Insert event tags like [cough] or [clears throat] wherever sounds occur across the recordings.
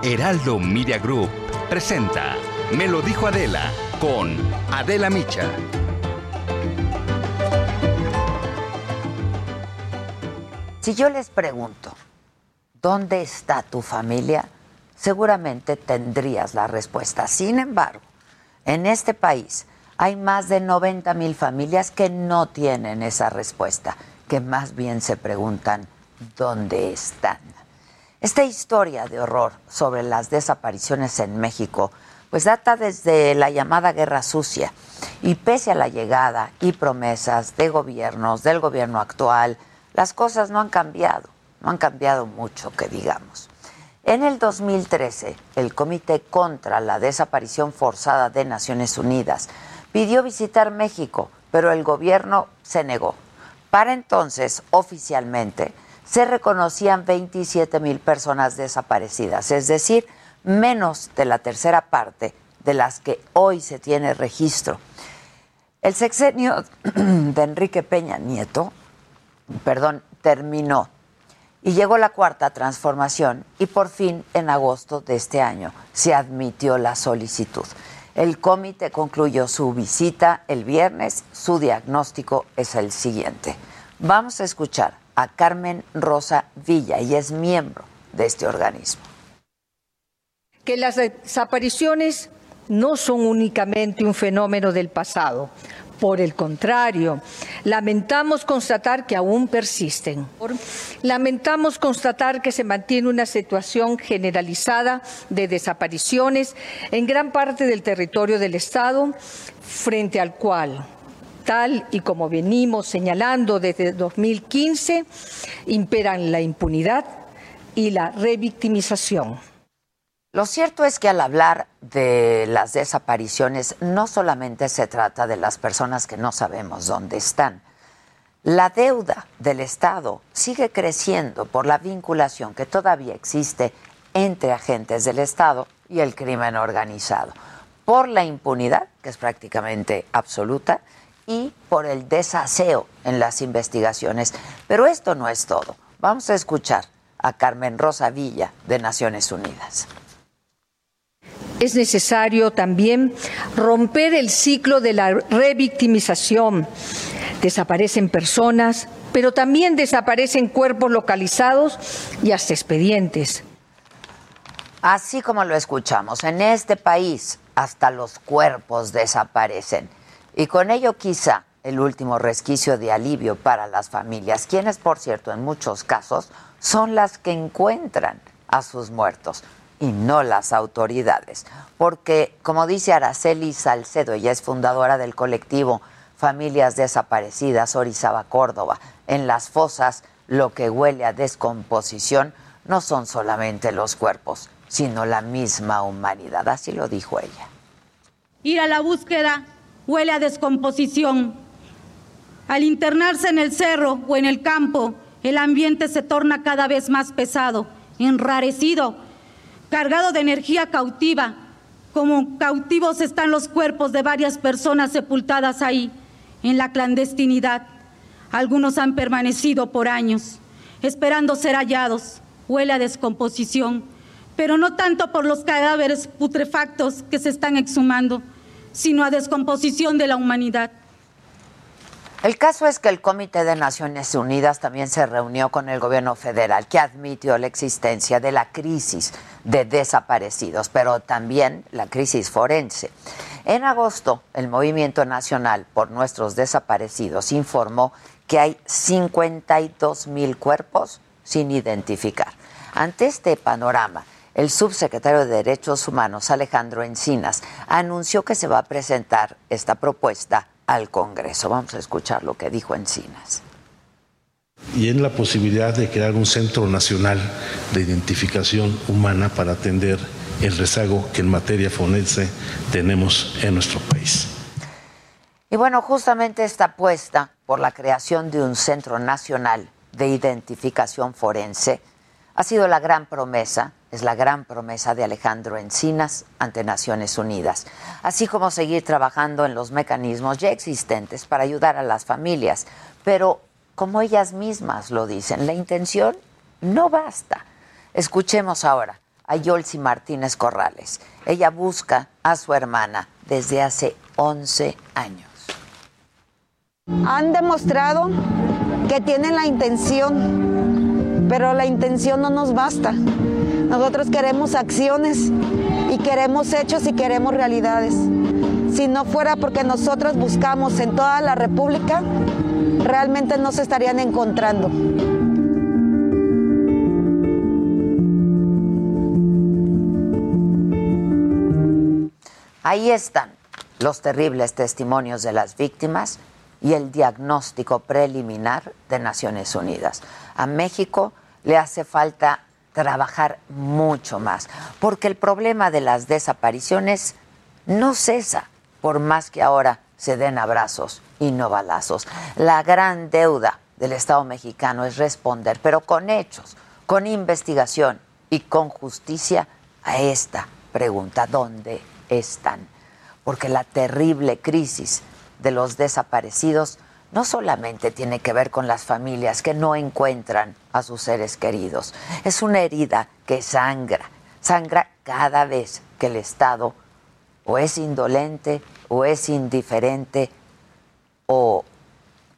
Heraldo Media Group presenta Me lo dijo Adela con Adela Micha. Si yo les pregunto, ¿dónde está tu familia? Seguramente tendrías la respuesta. Sin embargo, en este país hay más de 90 mil familias que no tienen esa respuesta, que más bien se preguntan, ¿dónde están? Esta historia de horror sobre las desapariciones en México pues data desde la llamada Guerra Sucia y pese a la llegada y promesas de gobiernos, del gobierno actual, las cosas no han cambiado, no han cambiado mucho, que digamos. En el 2013, el Comité contra la Desaparición Forzada de Naciones Unidas pidió visitar México, pero el gobierno se negó. Para entonces, oficialmente, se reconocían 27 mil personas desaparecidas, es decir, menos de la tercera parte de las que hoy se tiene registro. El sexenio [clears throat] de Enrique Peña Nieto, perdón, terminó y llegó la cuarta transformación y por fin en agosto de este año se admitió la solicitud. El comité concluyó su visita el viernes, su diagnóstico es el siguiente. Vamos a escuchar a Carmen Rosa Villa y es miembro de este organismo. Que las desapariciones no son únicamente un fenómeno del pasado. Por el contrario, lamentamos constatar que aún persisten. Lamentamos constatar que se mantiene una situación generalizada de desapariciones en gran parte del territorio del Estado, frente al cual y como venimos señalando desde 2015, imperan la impunidad y la revictimización. Lo cierto es que al hablar de las desapariciones no solamente se trata de las personas que no sabemos dónde están. La deuda del Estado sigue creciendo por la vinculación que todavía existe entre agentes del Estado y el crimen organizado, por la impunidad, que es prácticamente absoluta, y por el desaseo en las investigaciones. Pero esto no es todo. Vamos a escuchar a Carmen Rosa Villa de Naciones Unidas. Es necesario también romper el ciclo de la revictimización. Desaparecen personas, pero también desaparecen cuerpos localizados y hasta expedientes. Así como lo escuchamos, en este país hasta los cuerpos desaparecen. Y con ello quizá el último resquicio de alivio para las familias, quienes por cierto en muchos casos son las que encuentran a sus muertos y no las autoridades. Porque, como dice Araceli Salcedo, ella es fundadora del colectivo Familias Desaparecidas Orizaba Córdoba, en las fosas lo que huele a descomposición no son solamente los cuerpos, sino la misma humanidad. Así lo dijo ella. Ir a la búsqueda huele a descomposición. Al internarse en el cerro o en el campo, el ambiente se torna cada vez más pesado, enrarecido, cargado de energía cautiva. Como cautivos están los cuerpos de varias personas sepultadas ahí, en la clandestinidad. Algunos han permanecido por años, esperando ser hallados. Huele a descomposición, pero no tanto por los cadáveres putrefactos que se están exhumando, sino a descomposición de la humanidad. El caso es que el Comité de Naciones Unidas también se reunió con el gobierno federal, que admitió la existencia de la crisis de desaparecidos, pero también la crisis forense. En agosto, el Movimiento Nacional por Nuestros Desaparecidos informó que hay 52 mil cuerpos sin identificar. Ante este panorama, el subsecretario de Derechos Humanos, Alejandro Encinas, anunció que se va a presentar esta propuesta al Congreso. Vamos a escuchar lo que dijo Encinas. Y en la posibilidad de crear un centro nacional de identificación humana para atender el rezago que en materia forense tenemos en nuestro país. Y bueno, justamente esta apuesta por la creación de un centro nacional de identificación forense ha sido la gran promesa, es la gran promesa de Alejandro Encinas ante Naciones Unidas, así como seguir trabajando en los mecanismos ya existentes para ayudar a las familias. Pero como ellas mismas lo dicen, la intención no basta. Escuchemos ahora a Yolsi Martínez Corrales. Ella busca a su hermana desde hace 11 años. Han demostrado que tienen la intención pero la intención no nos basta. Nosotros queremos acciones y queremos hechos y queremos realidades. Si no fuera porque nosotros buscamos en toda la República, realmente no se estarían encontrando. Ahí están los terribles testimonios de las víctimas y el diagnóstico preliminar de Naciones Unidas. A México le hace falta trabajar mucho más, porque el problema de las desapariciones no cesa, por más que ahora se den abrazos y no balazos. La gran deuda del Estado mexicano es responder, pero con hechos, con investigación y con justicia a esta pregunta, ¿dónde están? Porque la terrible crisis de los desaparecidos no solamente tiene que ver con las familias que no encuentran a sus seres queridos, es una herida que sangra, sangra cada vez que el Estado o es indolente o es indiferente o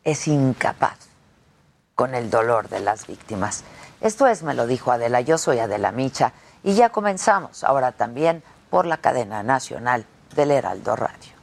es incapaz con el dolor de las víctimas. Esto es, me lo dijo Adela, yo soy Adela Micha y ya comenzamos ahora también por la cadena nacional del Heraldo Radio.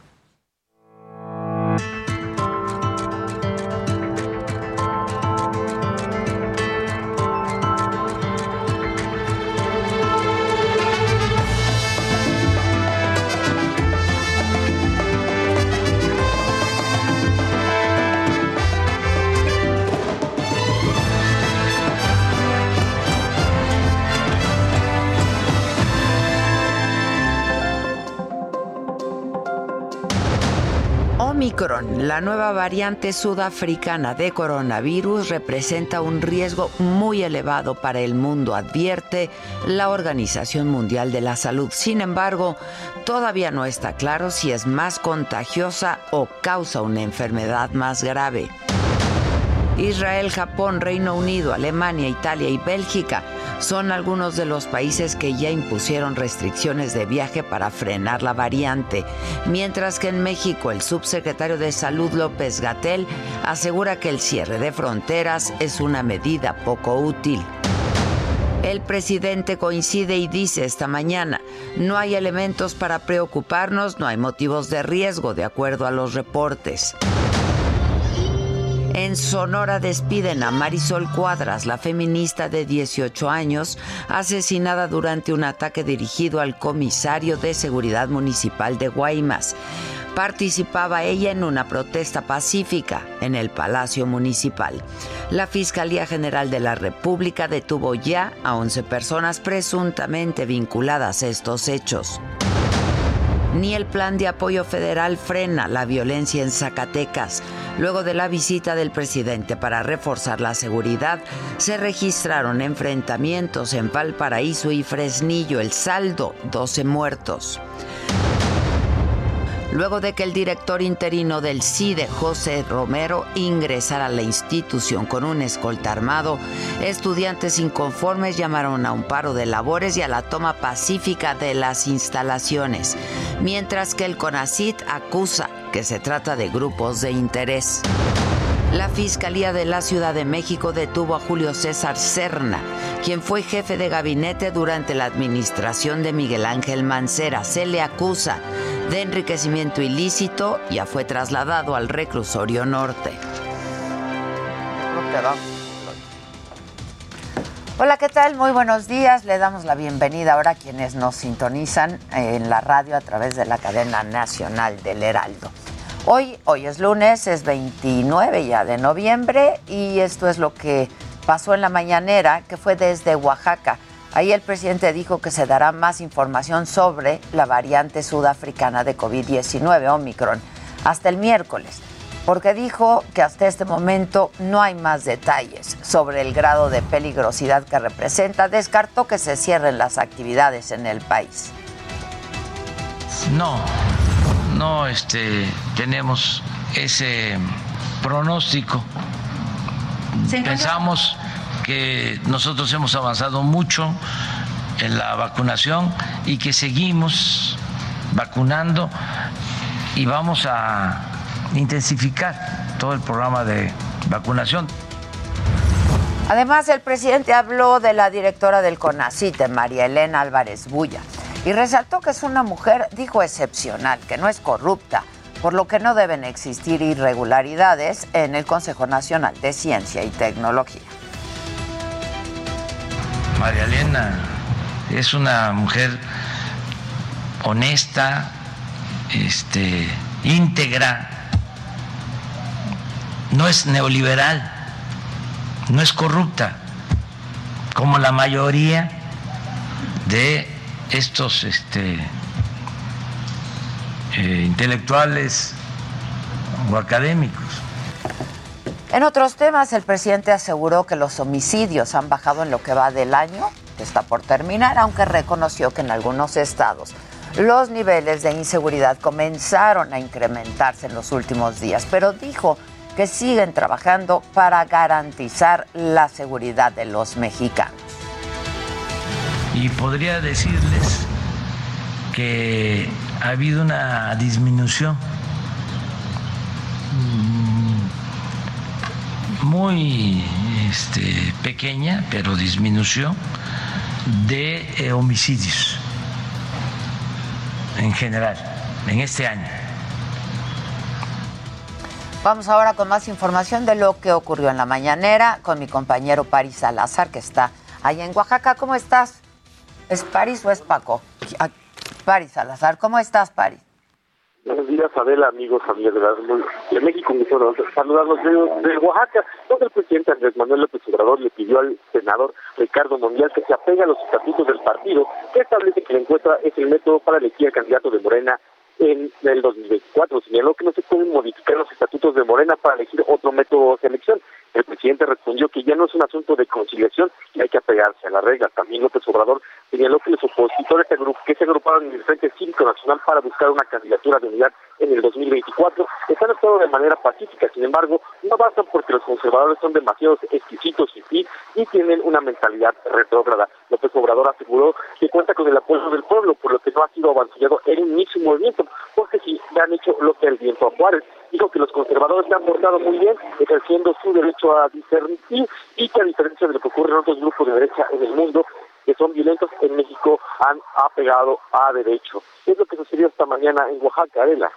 La nueva variante sudafricana de coronavirus, representa un riesgo muy elevado para el mundo, advierte la Organización Mundial de la Salud. Sin embargo, todavía no está claro si es más contagiosa o causa una enfermedad más grave. Israel, Japón, Reino Unido, Alemania, Italia y Bélgica son algunos de los países que ya impusieron restricciones de viaje para frenar la variante, mientras que en México el subsecretario de Salud López Gatel asegura que el cierre de fronteras es una medida poco útil. El presidente coincide y dice esta mañana, no hay elementos para preocuparnos, no hay motivos de riesgo, de acuerdo a los reportes. En Sonora despiden a Marisol Cuadras, la feminista de 18 años, asesinada durante un ataque dirigido al comisario de seguridad municipal de Guaymas. Participaba ella en una protesta pacífica en el Palacio Municipal. La Fiscalía General de la República detuvo ya a 11 personas presuntamente vinculadas a estos hechos ni el plan de apoyo federal frena la violencia en Zacatecas. Luego de la visita del presidente para reforzar la seguridad, se registraron enfrentamientos en Valparaíso y Fresnillo. El saldo, 12 muertos. Luego de que el director interino del CIDE, José Romero, ingresara a la institución con un escolta armado, estudiantes inconformes llamaron a un paro de labores y a la toma pacífica de las instalaciones, mientras que el CONACIT acusa que se trata de grupos de interés. La Fiscalía de la Ciudad de México detuvo a Julio César Serna, quien fue jefe de gabinete durante la administración de Miguel Ángel Mancera. Se le acusa de enriquecimiento ilícito, ya fue trasladado al reclusorio norte. Hola, ¿qué tal? Muy buenos días. Le damos la bienvenida ahora a quienes nos sintonizan en la radio a través de la cadena nacional del Heraldo. Hoy, hoy es lunes, es 29 ya de noviembre y esto es lo que pasó en la mañanera, que fue desde Oaxaca. Ahí el presidente dijo que se dará más información sobre la variante sudafricana de COVID-19, Omicron, hasta el miércoles, porque dijo que hasta este momento no hay más detalles sobre el grado de peligrosidad que representa. Descartó que se cierren las actividades en el país. No, no este, tenemos ese pronóstico. Pensamos que nosotros hemos avanzado mucho en la vacunación y que seguimos vacunando y vamos a intensificar todo el programa de vacunación. Además, el presidente habló de la directora del CONACITE, María Elena Álvarez Bulla, y resaltó que es una mujer, dijo, excepcional, que no es corrupta, por lo que no deben existir irregularidades en el Consejo Nacional de Ciencia y Tecnología. María Elena es una mujer honesta, este, íntegra, no es neoliberal, no es corrupta, como la mayoría de estos este, eh, intelectuales o académicos. En otros temas, el presidente aseguró que los homicidios han bajado en lo que va del año, que está por terminar, aunque reconoció que en algunos estados los niveles de inseguridad comenzaron a incrementarse en los últimos días, pero dijo que siguen trabajando para garantizar la seguridad de los mexicanos. Y podría decirles que ha habido una disminución muy este, pequeña, pero disminución de eh, homicidios en general en este año. Vamos ahora con más información de lo que ocurrió en la mañanera con mi compañero Paris Salazar, que está allá en Oaxaca. ¿Cómo estás? ¿Es Paris o es Paco? Ah, Paris Salazar, ¿cómo estás, Paris? Buenos días, Adela, amigos, amigas de, México. Me saludarlos de, de, Oaxaca, donde el presidente Andrés Manuel López Obrador le pidió al senador Ricardo Mondial que se apegue a los estatutos del partido, que establece que la encuesta es el método para elegir al candidato de Morena en el 2024. Señaló que no se pueden modificar los estatutos de Morena para elegir otro método de selección. El presidente respondió que ya no es un asunto de conciliación y hay que apegarse a la regla. También López Obrador señaló que los opositores que se agruparon en el Frente Cívico Nacional para buscar una candidatura de unidad en el 2024 están actuando de manera pacífica. Sin embargo, no bastan porque los conservadores son demasiado exquisitos y tienen una mentalidad retrógrada. López Obrador aseguró que cuenta con el apoyo del pueblo, por lo que no ha sido avanzado en un inicio movimiento, porque sí le han hecho lo que el viento a Juárez. Dijo que los conservadores se han portado muy bien, ejerciendo su derecho a discernir y que a diferencia de lo que ocurre en otros grupos de derecha en el mundo, que son violentos en México han apegado a derecho. Es lo que sucedió esta mañana en Oaxaca, Adela.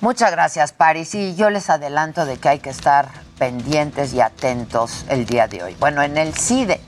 Muchas gracias, Paris. Y yo les adelanto de que hay que estar pendientes y atentos el día de hoy. Bueno, en el CIDE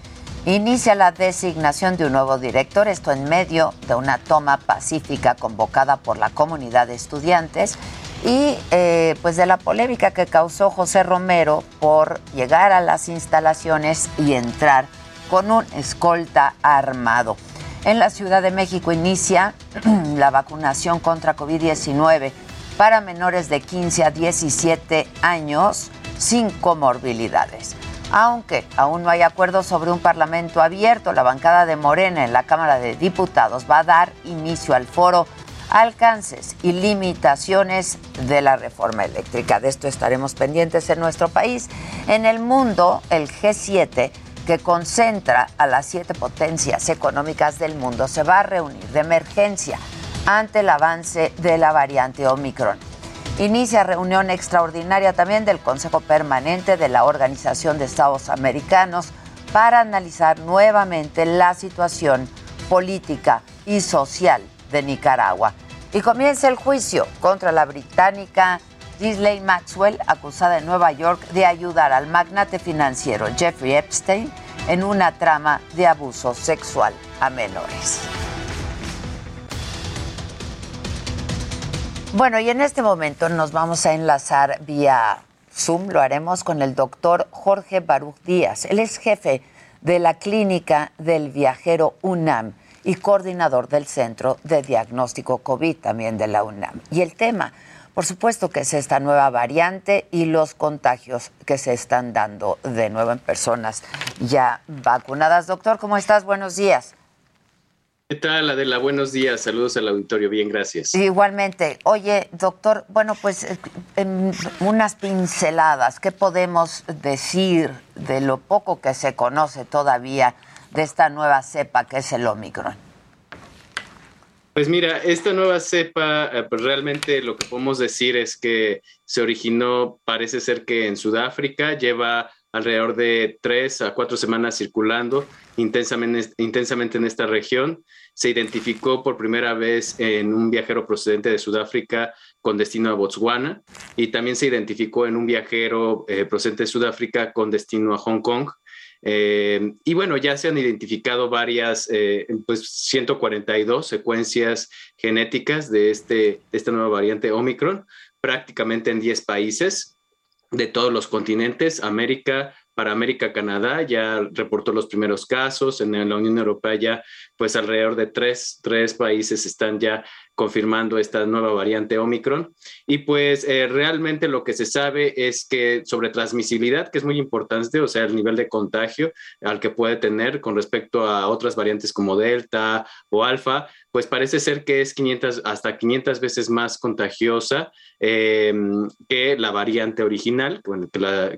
inicia la designación de un nuevo director, esto en medio de una toma pacífica convocada por la comunidad de estudiantes y eh, pues de la polémica que causó José Romero por llegar a las instalaciones y entrar con un escolta armado. En la Ciudad de México inicia [clears throat] la vacunación contra COVID-19 para menores de 15 a 17 años sin comorbilidades. Aunque aún no hay acuerdo sobre un parlamento abierto, la bancada de Morena en la Cámara de Diputados va a dar inicio al foro alcances y limitaciones de la reforma eléctrica. De esto estaremos pendientes en nuestro país. En el mundo, el G7 que concentra a las siete potencias económicas del mundo, se va a reunir de emergencia ante el avance de la variante Omicron. Inicia reunión extraordinaria también del Consejo Permanente de la Organización de Estados Americanos para analizar nuevamente la situación política y social de Nicaragua. Y comienza el juicio contra la británica Ghislaine Maxwell, acusada en Nueva York de ayudar al magnate financiero Jeffrey Epstein en una trama de abuso sexual a menores. Bueno, y en este momento nos vamos a enlazar vía Zoom, lo haremos con el doctor Jorge Baruch Díaz. Él es jefe de la clínica del viajero UNAM y coordinador del Centro de Diagnóstico COVID también de la UNAM. Y el tema, por supuesto que es esta nueva variante y los contagios que se están dando de nuevo en personas ya vacunadas. Doctor, ¿cómo estás? Buenos días. ¿Qué tal, Adela? Buenos días. Saludos al auditorio. Bien, gracias. Igualmente. Oye, doctor, bueno, pues eh, en unas pinceladas, ¿qué podemos decir de lo poco que se conoce todavía de esta nueva cepa que es el Omicron? Pues mira, esta nueva cepa, eh, pues realmente lo que podemos decir es que se originó, parece ser que en Sudáfrica, lleva alrededor de tres a cuatro semanas circulando intensamente, intensamente en esta región. Se identificó por primera vez en un viajero procedente de Sudáfrica con destino a Botswana y también se identificó en un viajero eh, procedente de Sudáfrica con destino a Hong Kong. Eh, y bueno, ya se han identificado varias, eh, pues 142 secuencias genéticas de, este, de esta nueva variante Omicron, prácticamente en 10 países de todos los continentes, América, para América, Canadá ya reportó los primeros casos, en la Unión Europea ya pues alrededor de tres, tres países están ya confirmando esta nueva variante Omicron. Y pues eh, realmente lo que se sabe es que sobre transmisibilidad, que es muy importante, o sea, el nivel de contagio al que puede tener con respecto a otras variantes como Delta o Alfa, pues parece ser que es 500, hasta 500 veces más contagiosa eh, que la variante original,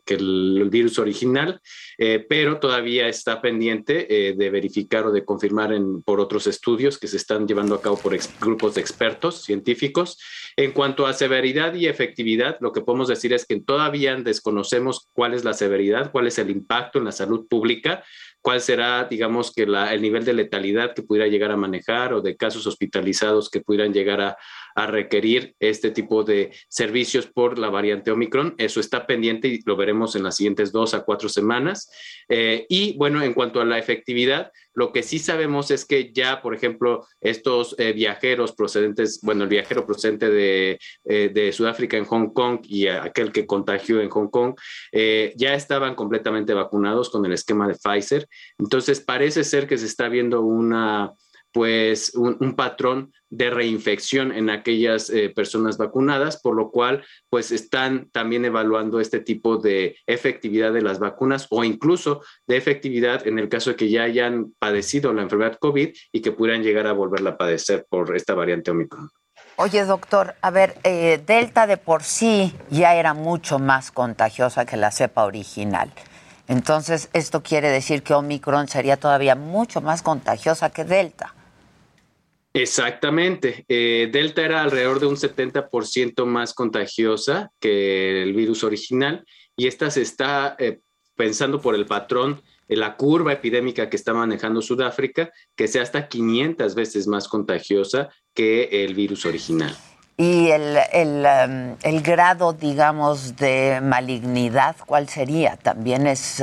que, el virus original, eh, pero todavía está pendiente de verificar o de confirmar por otros estudios que se están llevando a cabo por grupos de expertos científicos. En cuanto a severidad y efectividad, lo que podemos decir es que todavía desconocemos cuál es la severidad, cuál es el impacto en la salud pública, cuál será, digamos, que el nivel de letalidad que pudiera llegar a manejar o de casos hospitalizados que pudieran llegar a, a requerir este tipo de servicios por la variante Omicron. Eso está pendiente y lo veremos en las siguientes dos a cuatro semanas. Eh, y bueno, en cuanto a la efectividad, lo que sí sabemos es que ya, por ejemplo, estos eh, viajeros procedentes, bueno, el viajero procedente de, eh, de, Sudáfrica en Hong Kong y aquel que contagió en Hong Kong, ya estaban completamente vacunados con el esquema de Pfizer. Entonces, parece ser que se está viendo una pues un, patrón de reinfección en aquellas eh, personas vacunadas, por lo cual pues están también evaluando este tipo de efectividad de las vacunas o incluso de efectividad en el caso de que ya hayan padecido la enfermedad COVID y que pudieran llegar a volverla a padecer por esta variante Omicron. Oye, doctor, a ver, eh, Delta de por sí ya era mucho más contagiosa que la cepa original. Entonces, esto quiere decir que Omicron sería todavía mucho más contagiosa que Delta. Exactamente. Eh, Delta era alrededor de un 70% más contagiosa que el virus original y esta se está eh, pensando por el patrón, la curva epidémica que está manejando Sudáfrica, que sea hasta 500 veces más contagiosa que el virus original. ¿Y el, el, um, grado, digamos, de malignidad, cuál sería? ¿También es,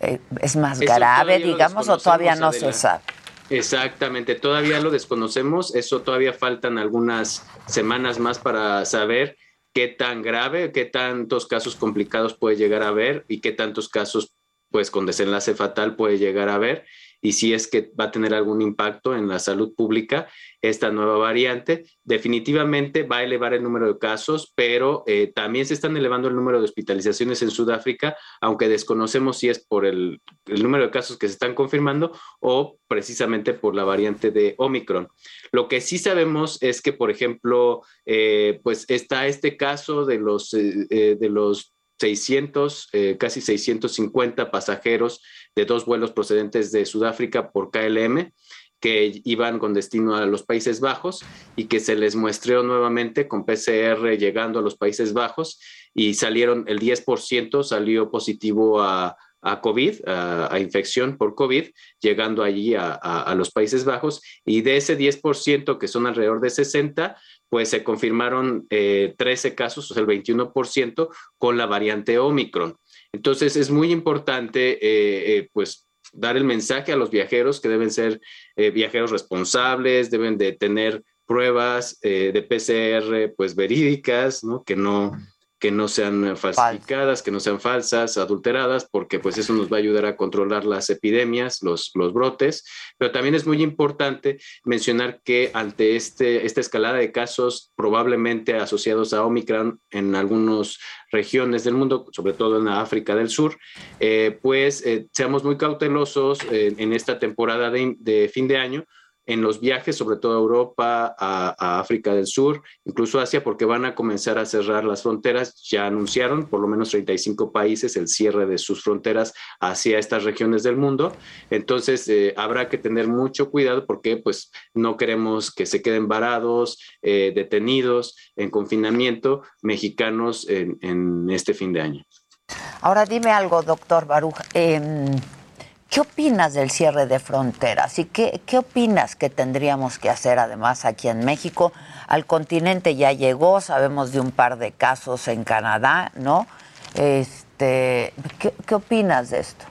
eh, es más grave, digamos, o todavía no se sabe? Exactamente, todavía lo desconocemos, eso todavía faltan algunas semanas más para saber qué tan grave, qué tantos casos complicados puede llegar a haber y qué tantos casos pues con desenlace fatal puede llegar a haber y si es que va a tener algún impacto en la salud pública esta nueva variante. Definitivamente va a elevar el número de casos, pero eh, también se están elevando el número de hospitalizaciones en Sudáfrica, aunque desconocemos si es por el, número de casos que se están confirmando o precisamente por la variante de Omicron. Lo que sí sabemos es que, por ejemplo, eh, pues está este caso de los, eh, de los 600, casi 650 pasajeros de dos vuelos procedentes de Sudáfrica por KLM que iban con destino a los Países Bajos y que se les muestreó nuevamente con PCR llegando a los Países Bajos y salieron, el 10% salió positivo a, COVID, a, infección por COVID, llegando allí a, los Países Bajos. Y de ese 10%, que son alrededor de 60, pues se confirmaron 13 eh, casos, o sea, el 21% con la variante Omicron. Entonces es muy importante, eh, eh, pues, dar el mensaje a los viajeros que deben ser viajeros responsables, deben de tener pruebas de PCR pues verídicas, ¿no? Que no que no sean falsificadas, que no sean falsas, adulteradas, porque pues eso nos va a ayudar a controlar las epidemias, los, los brotes. Pero también es muy importante mencionar que ante este, esta escalada de casos probablemente asociados a Omicron en algunas regiones del mundo, sobre todo en la África del Sur, eh, pues eh, seamos muy cautelosos en esta temporada de, de fin de año en los viajes, sobre todo a Europa, a, África del Sur, incluso Asia, porque van a comenzar a cerrar las fronteras. Ya anunciaron por lo menos 35 países el cierre de sus fronteras hacia estas regiones del mundo. Entonces, eh, habrá que tener mucho cuidado porque pues no queremos que se queden varados, eh, detenidos en confinamiento mexicanos en, este fin de año. Ahora dime algo, doctor Baruch. Em, ¿Qué opinas del cierre de fronteras y qué, qué opinas que tendríamos que hacer además aquí en México? Al continente ya llegó, sabemos de un par de casos en Canadá, ¿no? Este, ¿qué, qué opinas de esto?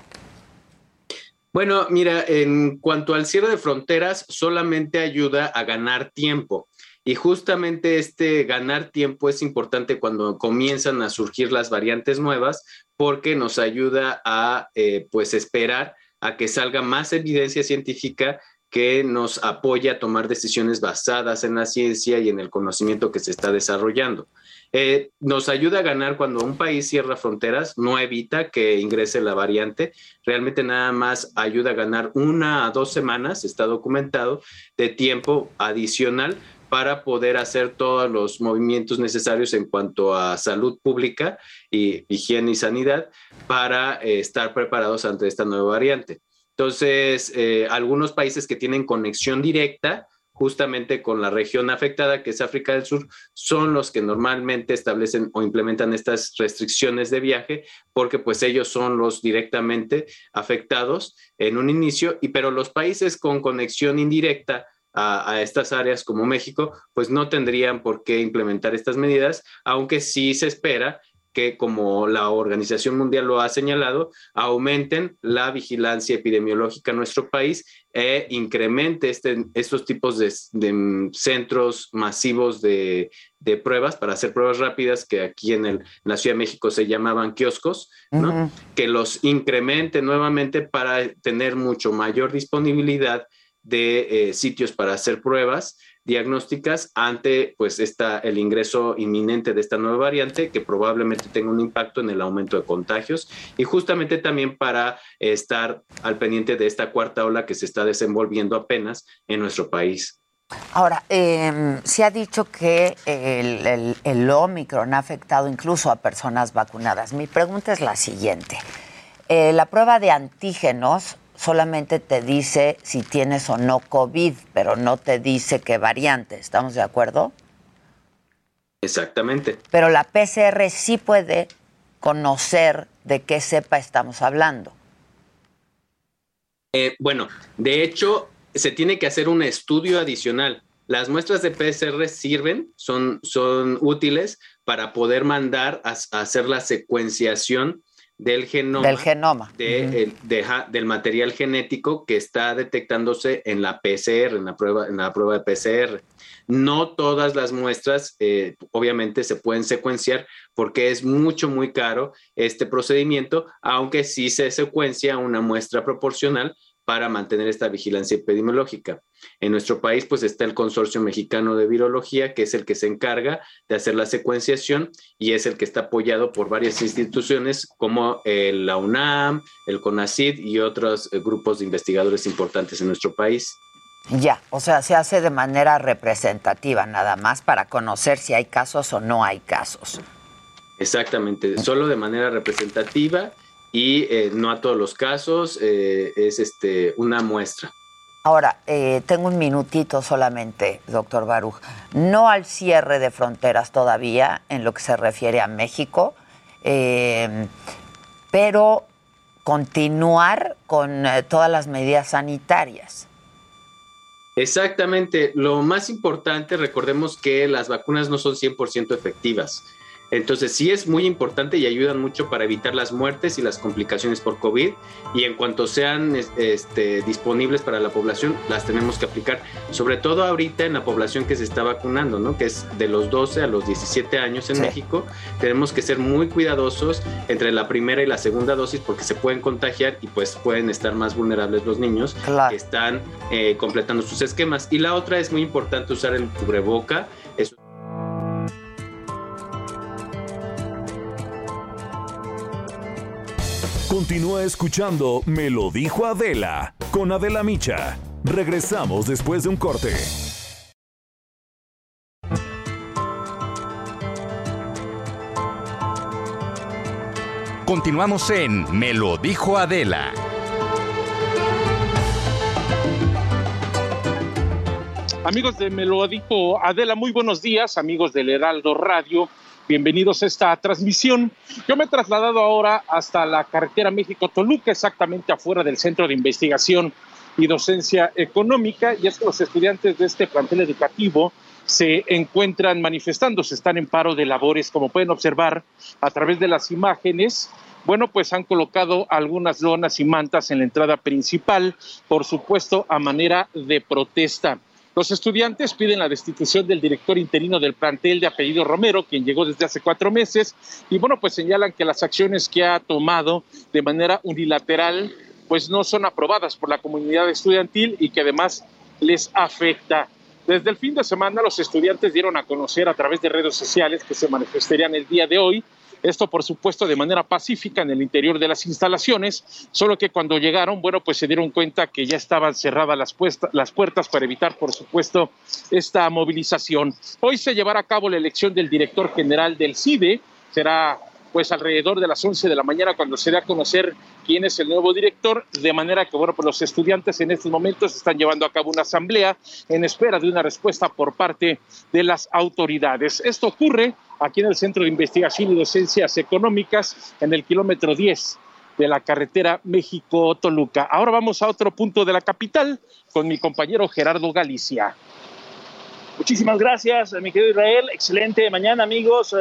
Bueno, mira, en cuanto al cierre de fronteras, solamente ayuda a ganar tiempo. Y justamente este ganar tiempo es importante cuando comienzan a surgir las variantes nuevas porque nos ayuda a eh, pues esperar a que salga más evidencia científica que nos apoya a tomar decisiones basadas en la ciencia y en el conocimiento que se está desarrollando. Eh, nos ayuda a ganar cuando un país cierra fronteras, no evita que ingrese la variante, realmente nada más ayuda a ganar una a dos semanas, está documentado, de tiempo adicional para poder hacer todos los movimientos necesarios en cuanto a salud pública y higiene y sanidad para eh, estar preparados ante esta nueva variante. Entonces, eh, algunos países que tienen conexión directa justamente con la región afectada, que es África del Sur, son los que normalmente establecen o implementan estas restricciones de viaje, porque pues ellos son los directamente afectados en un inicio, y pero los países con conexión indirecta a, estas áreas como México, pues no tendrían por qué implementar estas medidas, aunque sí se espera que, como la Organización Mundial lo ha señalado, aumenten la vigilancia epidemiológica en nuestro país e incremente este, estos tipos de, centros masivos de, pruebas para hacer pruebas rápidas que aquí en, la Ciudad de México se llamaban kioscos, que los incremente nuevamente para tener mucho mayor disponibilidad de eh, sitios para hacer pruebas diagnósticas ante pues esta, el ingreso inminente de esta nueva variante que probablemente tenga un impacto en el aumento de contagios y justamente también para estar al pendiente de esta cuarta ola que se está desenvolviendo apenas en nuestro país. Ahora, em, se ha dicho que el, el, Omicron ha afectado incluso a personas vacunadas. Mi pregunta es la siguiente. Eh, la prueba de antígenos solamente te dice si tienes o no COVID, pero no te dice qué variante. ¿Estamos de acuerdo? Exactamente. Pero la PCR sí puede conocer de qué cepa estamos hablando. Eh, bueno, de hecho, se tiene que hacer un estudio adicional. Las muestras de PCR sirven, son, son útiles para poder mandar a hacer la secuenciación del genoma, del, genoma. del material genético que está detectándose en la PCR, en la prueba, en la prueba de PCR. No todas las muestras, eh, obviamente, se pueden secuenciar porque es mucho, muy caro este procedimiento, aunque sí se secuencia una muestra proporcional para mantener esta vigilancia epidemiológica. En nuestro país, pues está el Consorcio Mexicano de Virología, que es el que se encarga de hacer la secuenciación y es el que está apoyado por varias instituciones como eh, la UNAM, el CONACID y otros eh, grupos de investigadores importantes en nuestro país. Ya, o sea, se hace de manera representativa nada más para conocer si hay casos o no hay casos. Exactamente, solo de manera representativa y eh, no a todos los casos, eh, es este, una muestra. Ahora, eh, tengo un minutito solamente, doctor Baruch. No al cierre de fronteras todavía en lo que se refiere a México, pero continuar con todas las medidas sanitarias. Exactamente. Lo más importante, recordemos que las vacunas no son 100% efectivas. Entonces sí es muy importante y ayudan mucho para evitar las muertes y las complicaciones por COVID y en cuanto sean este, disponibles para la población las tenemos que aplicar, sobre todo ahorita en la población que se está vacunando, ¿no? que es de los 12 a los 17 años en México, tenemos que ser muy cuidadosos entre la primera y la segunda dosis porque se pueden contagiar y pues pueden estar más vulnerables los niños que están eh, completando sus esquemas. Y la otra es muy importante usar el cubreboca. Continúa escuchando Me lo dijo Adela con Adela Micha. Regresamos después de un corte. Continuamos en Me lo dijo Adela. Amigos de Me lo dijo Adela, muy buenos días, amigos del Heraldo Radio. Bienvenidos a esta transmisión. Yo me he trasladado ahora hasta la carretera México-Toluca, exactamente afuera del Centro de Investigación y Docencia Económica, y es que los estudiantes de este plantel educativo se encuentran manifestándose, están en paro de labores, como pueden observar a través de las imágenes. Bueno, pues han colocado algunas lonas y mantas en la entrada principal, por supuesto, a manera de protesta. Los estudiantes piden la destitución del director interino del plantel de apellido Romero, quien llegó desde hace cuatro meses, y bueno, pues señalan que las acciones que ha tomado de manera unilateral, pues no son aprobadas por la comunidad estudiantil y que además les afecta. Desde el fin de semana los estudiantes dieron a conocer a través de redes sociales que se manifestarían el día de hoy esto, por supuesto, de manera pacífica en el interior de las instalaciones, solo que cuando llegaron, bueno, pues se dieron cuenta que ya estaban cerradas las, las puertas para evitar, por supuesto, esta movilización. Hoy se llevará a cabo la elección del director general del CIDE, será pues alrededor de las 11 de la mañana cuando se dé a conocer quién es el nuevo director, de manera que, bueno, pues los estudiantes en estos momentos están llevando a cabo una asamblea en espera de una respuesta por parte de las autoridades. Esto ocurre aquí en el Centro de Investigación y Docencias Económicas, en el kilómetro 10 de la carretera México-Toluca. Ahora vamos a otro punto de la capital con mi compañero Gerardo Galicia. Muchísimas gracias, mi querido Israel. Excelente mañana, amigos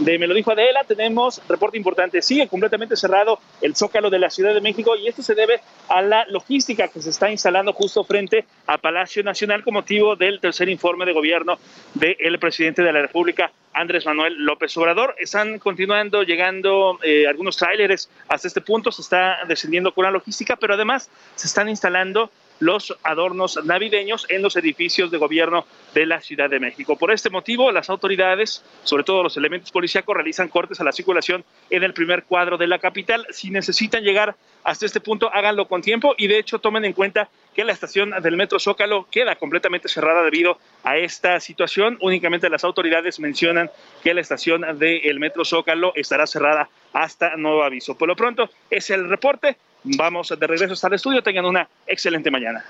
de Me lo dijo Adela. Tenemos reporte importante. Sigue completamente cerrado el zócalo de la Ciudad de México y esto se debe a la logística que se está instalando justo frente a Palacio Nacional con motivo del tercer informe de gobierno del presidente de la República, Andrés Manuel López Obrador. Están continuando llegando eh, algunos tráileres hasta este punto. Se está descendiendo con la logística, pero además se están instalando los adornos navideños en los edificios de gobierno de la Ciudad de México. Por este motivo, las autoridades, sobre todo los elementos policíacos, realizan cortes a la circulación en el primer cuadro de la capital. Si necesitan llegar hasta este punto, háganlo con tiempo y de hecho tomen en cuenta que la estación del Metro Zócalo queda completamente cerrada debido a esta situación. Únicamente las autoridades mencionan que la estación del Metro Zócalo estará cerrada hasta nuevo aviso. Por lo pronto, es el reporte. Vamos de regreso hasta el estudio. Tengan una excelente mañana.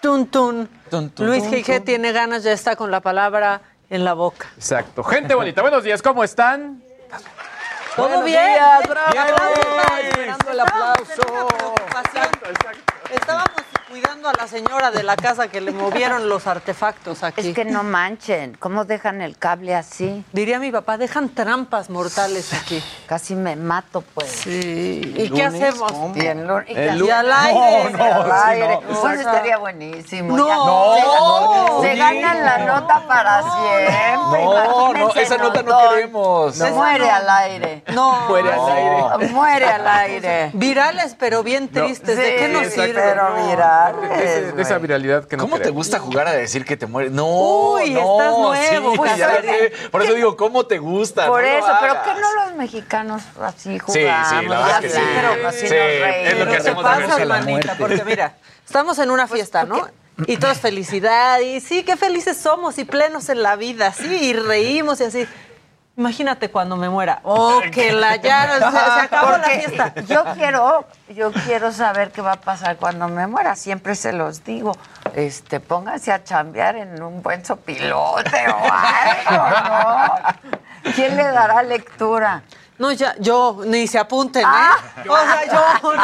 Tun, tun. Luis G. tiene ganas, ya está con la palabra en la boca. Exacto. Gente bonita, buenos días, ¿cómo están? Todo bien. Días, bravo. Esperando el aplauso. Exacto, exacto. Estábamos cuidando a la señora de la casa que le movieron los artefactos aquí. Es que no manchen, ¿cómo dejan el cable así? Diría mi papá, dejan trampas mortales aquí. Casi me mato, pues. Sí. ¿Y qué hacemos? Bien, y, al aire. No, no, al aire. Eso estaría buenísimo. No, no. Se, ganan la nota para siempre. No, no, esa nota no queremos. Muere al aire. No. Muere al aire. Muere al aire. Virales, pero bien tristes. ¿De qué nos sirve? Pero viral. De, esa viralidad que no ¿Cómo te gusta jugar a decir que te mueres? No, Uy, no, estás nuevo. Sí, pues, ya sé. Por eso digo, ¿cómo te gusta? Por No eso, pero que no los mexicanos así jugamos. Sí, sí, la verdad es que sí. Pero así Sí, nos es lo reímos. que ¿Qué hacemos pasa, hermanita? Porque mira, estamos en una fiesta, ¿no? Y todo es felicidad, y sí, qué felices somos y plenos en la vida, sí, y reímos y así. Imagínate cuando me muera. [laughs] Oh, que la ya se, se acabó la fiesta. Yo quiero, yo quiero saber qué va a pasar cuando me muera. Siempre se los digo. Este, pónganse a chambear en un buen sopilote o algo, ¿no? ¿Quién le dará lectura? No, ya, yo ni se apunten, ¿eh? Ah. O sea, yo ni se apunten.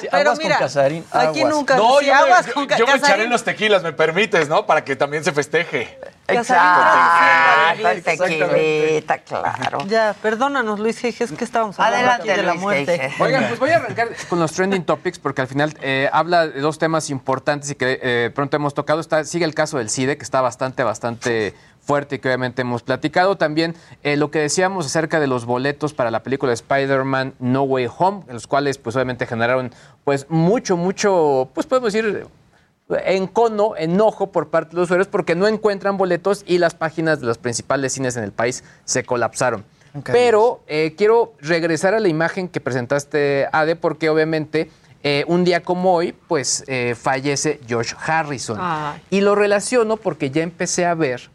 Sí, Pero aguas con mira, Casarín, aquí nunca. No, sí, yo, aguas me, con yo me echaré los tequilas, me permites, ¿no? Para que también se festeje. Exacto, Exactamente. tequilita, claro. [laughs] Ya, perdónanos, Luis G. Es que estábamos hablando Adelante, de la Luis muerte. G. Oigan, pues voy a arrancar con los trending topics porque al final eh, habla de dos temas importantes y que eh, pronto hemos tocado. Está, sigue el caso del CIDE, que está bastante, bastante fuerte y que obviamente hemos platicado. También eh, lo que decíamos acerca de los boletos para la película de Spider-Man No Way Home, en los cuales pues obviamente generaron pues mucho, mucho, pues podemos decir encono, enojo por parte de los usuarios porque no encuentran boletos y las páginas de los principales cines en el país se colapsaron. Pero eh, quiero regresar a la imagen que presentaste, Ade, porque obviamente eh, un día como hoy, pues eh, fallece George Harrison. Ay. Y lo relaciono porque ya empecé a ver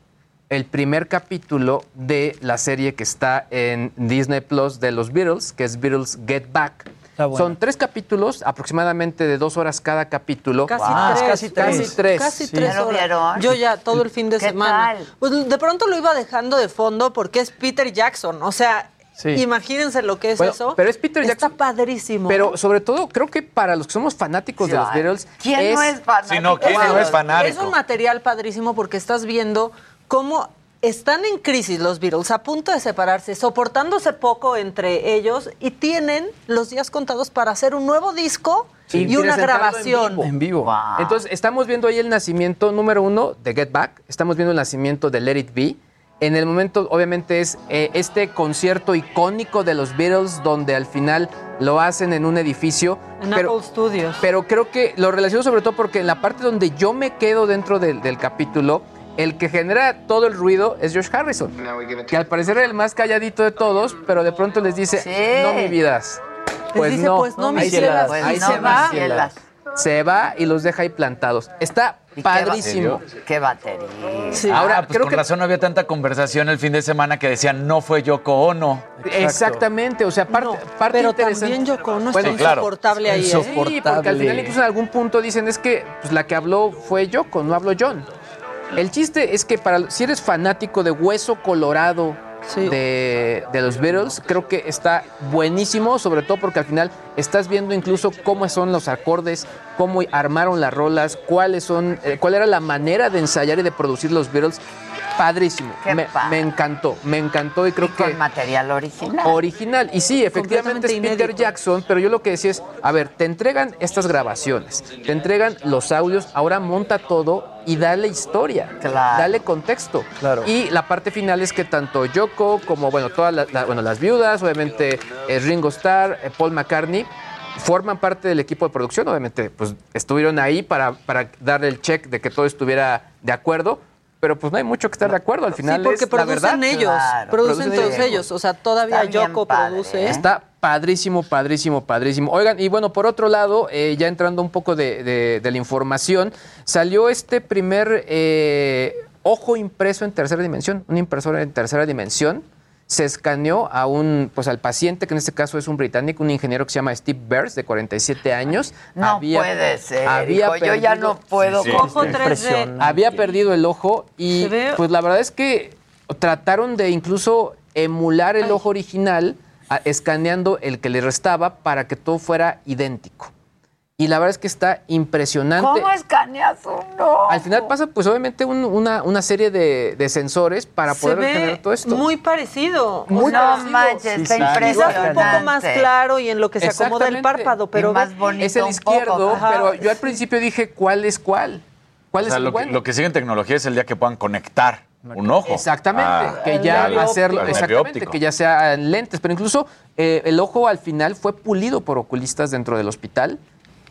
el primer capítulo de la serie que está en Disney Plus de los Beatles, que es Beatles Get Back. Está bueno. Son tres capítulos, aproximadamente de dos horas cada capítulo. Casi Wow. tres. Casi tres. Casi tres. Casi Sí. tres ¿Ya lo horas. vieron? Yo ya todo el fin de ¿Qué semana. tal? Pues de pronto lo iba dejando de fondo porque es Peter Jackson. O sea, Sí. imagínense lo que es Bueno, eso. pero es Peter Está Jackson. padrísimo. Pero sobre todo, creo que para los que somos fanáticos de los Beatles. ¿Quién no es fanático? Sí, no, ¿quién no es fanático? Es un material padrísimo porque estás viendo cómo están en crisis los Beatles, a punto de separarse, soportándose poco entre ellos y tienen los días contados para hacer un nuevo disco Sí. y una presentarlo en grabación. vivo. En vivo. Wow. Entonces, estamos viendo ahí el nacimiento número uno de Get Back, estamos viendo el nacimiento de Let It Be. En el momento, obviamente, es eh, este concierto icónico de los Beatles, donde al final lo hacen en un edificio. En pero, Apple Studios. pero creo que lo relaciono sobre todo porque en la parte donde yo me quedo dentro del, del capítulo, el que genera todo el ruido es George Harrison, que al parecer es el más calladito de todos, pero de pronto les dice, Sí. no mi vidas. Pues dice, no, pues no, ahí mis se las- Pues ahí no, se va. cielas. Se va y los deja ahí plantados. Está ¿Y qué padrísimo. Qué batería. Sí. Ahora, Ah, pues creo con que razón no había tanta conversación el fin de semana que decían no fue Yoko Ono. Exactamente, o sea, parte, No, parte pero interesante. también Yoko Ono Bueno, está claro. insoportable ahí, ¿eh? Sí, porque al final incluso en algún punto dicen es que pues, la que habló fue Yoko, no habló John. El chiste es que para si eres fanático de Hueso Colorado Sí. de, de los Beatles, creo que está buenísimo, sobre todo porque al final estás viendo incluso cómo son los acordes, cómo armaron las rolas, cuáles son, eh, cuál era la manera de ensayar y de producir los Beatles. Padrísimo, Qué me, padre. me encantó, me encantó y creo que Con material original. original. Y sí, efectivamente es Peter inédito. Jackson, pero yo lo que decía es, a ver, te entregan estas grabaciones, te entregan los audios, ahora monta todo y dale historia, Claro. dale contexto. Claro. Y la parte final es que tanto Yoko como, bueno, todas la- la- bueno, las viudas, obviamente eh, Ringo Starr, eh, Paul McCartney, forman parte del equipo de producción, obviamente, pues estuvieron ahí para, para darle el check de que todo estuviera de acuerdo. Pero pues no hay mucho que estar de acuerdo, al final Sí, porque es la producen verdad. ellos, Claro, producen producen todos ellos. ellos. O sea, todavía Yoko padre, produce. ¿eh? Está padrísimo, padrísimo, padrísimo. Oigan, y bueno, por otro lado, eh, ya entrando un poco de, de- de la información, salió este primer eh, ojo impreso en tercera dimensión, una impresora en tercera dimensión. Se escaneó a un, pues al paciente, que en este caso es un británico, un ingeniero que se llama Steve Burns, de 47 años. No puede ser, hijo, yo ya no puedo Sí, con- Ojo 3D. Impresionante. había perdido el ojo y pues la verdad es que trataron de incluso emular el ojo original a- escaneando el que le restaba para que todo fuera idéntico. Y la verdad es que está impresionante. ¿Cómo escaneas uno? Al final pasa pues obviamente un- una, una serie de, de sensores para Se poder ve generar todo esto. muy parecido. Muy no manches, está Quizás impresionante. un poco más claro y en lo que se acomoda el párpado, pero Y más ves- bonito es el izquierdo, poco. Pero yo al principio dije cuál es cuál. ¿Cuál O es sea, lo, que, bueno? lo que sigue en tecnología es el día que puedan conectar un ojo. Exactamente, Ah, que ya hacerlo, exactamente, óptico. que ya sea en lentes, pero incluso eh, el ojo al final fue pulido por oculistas dentro del hospital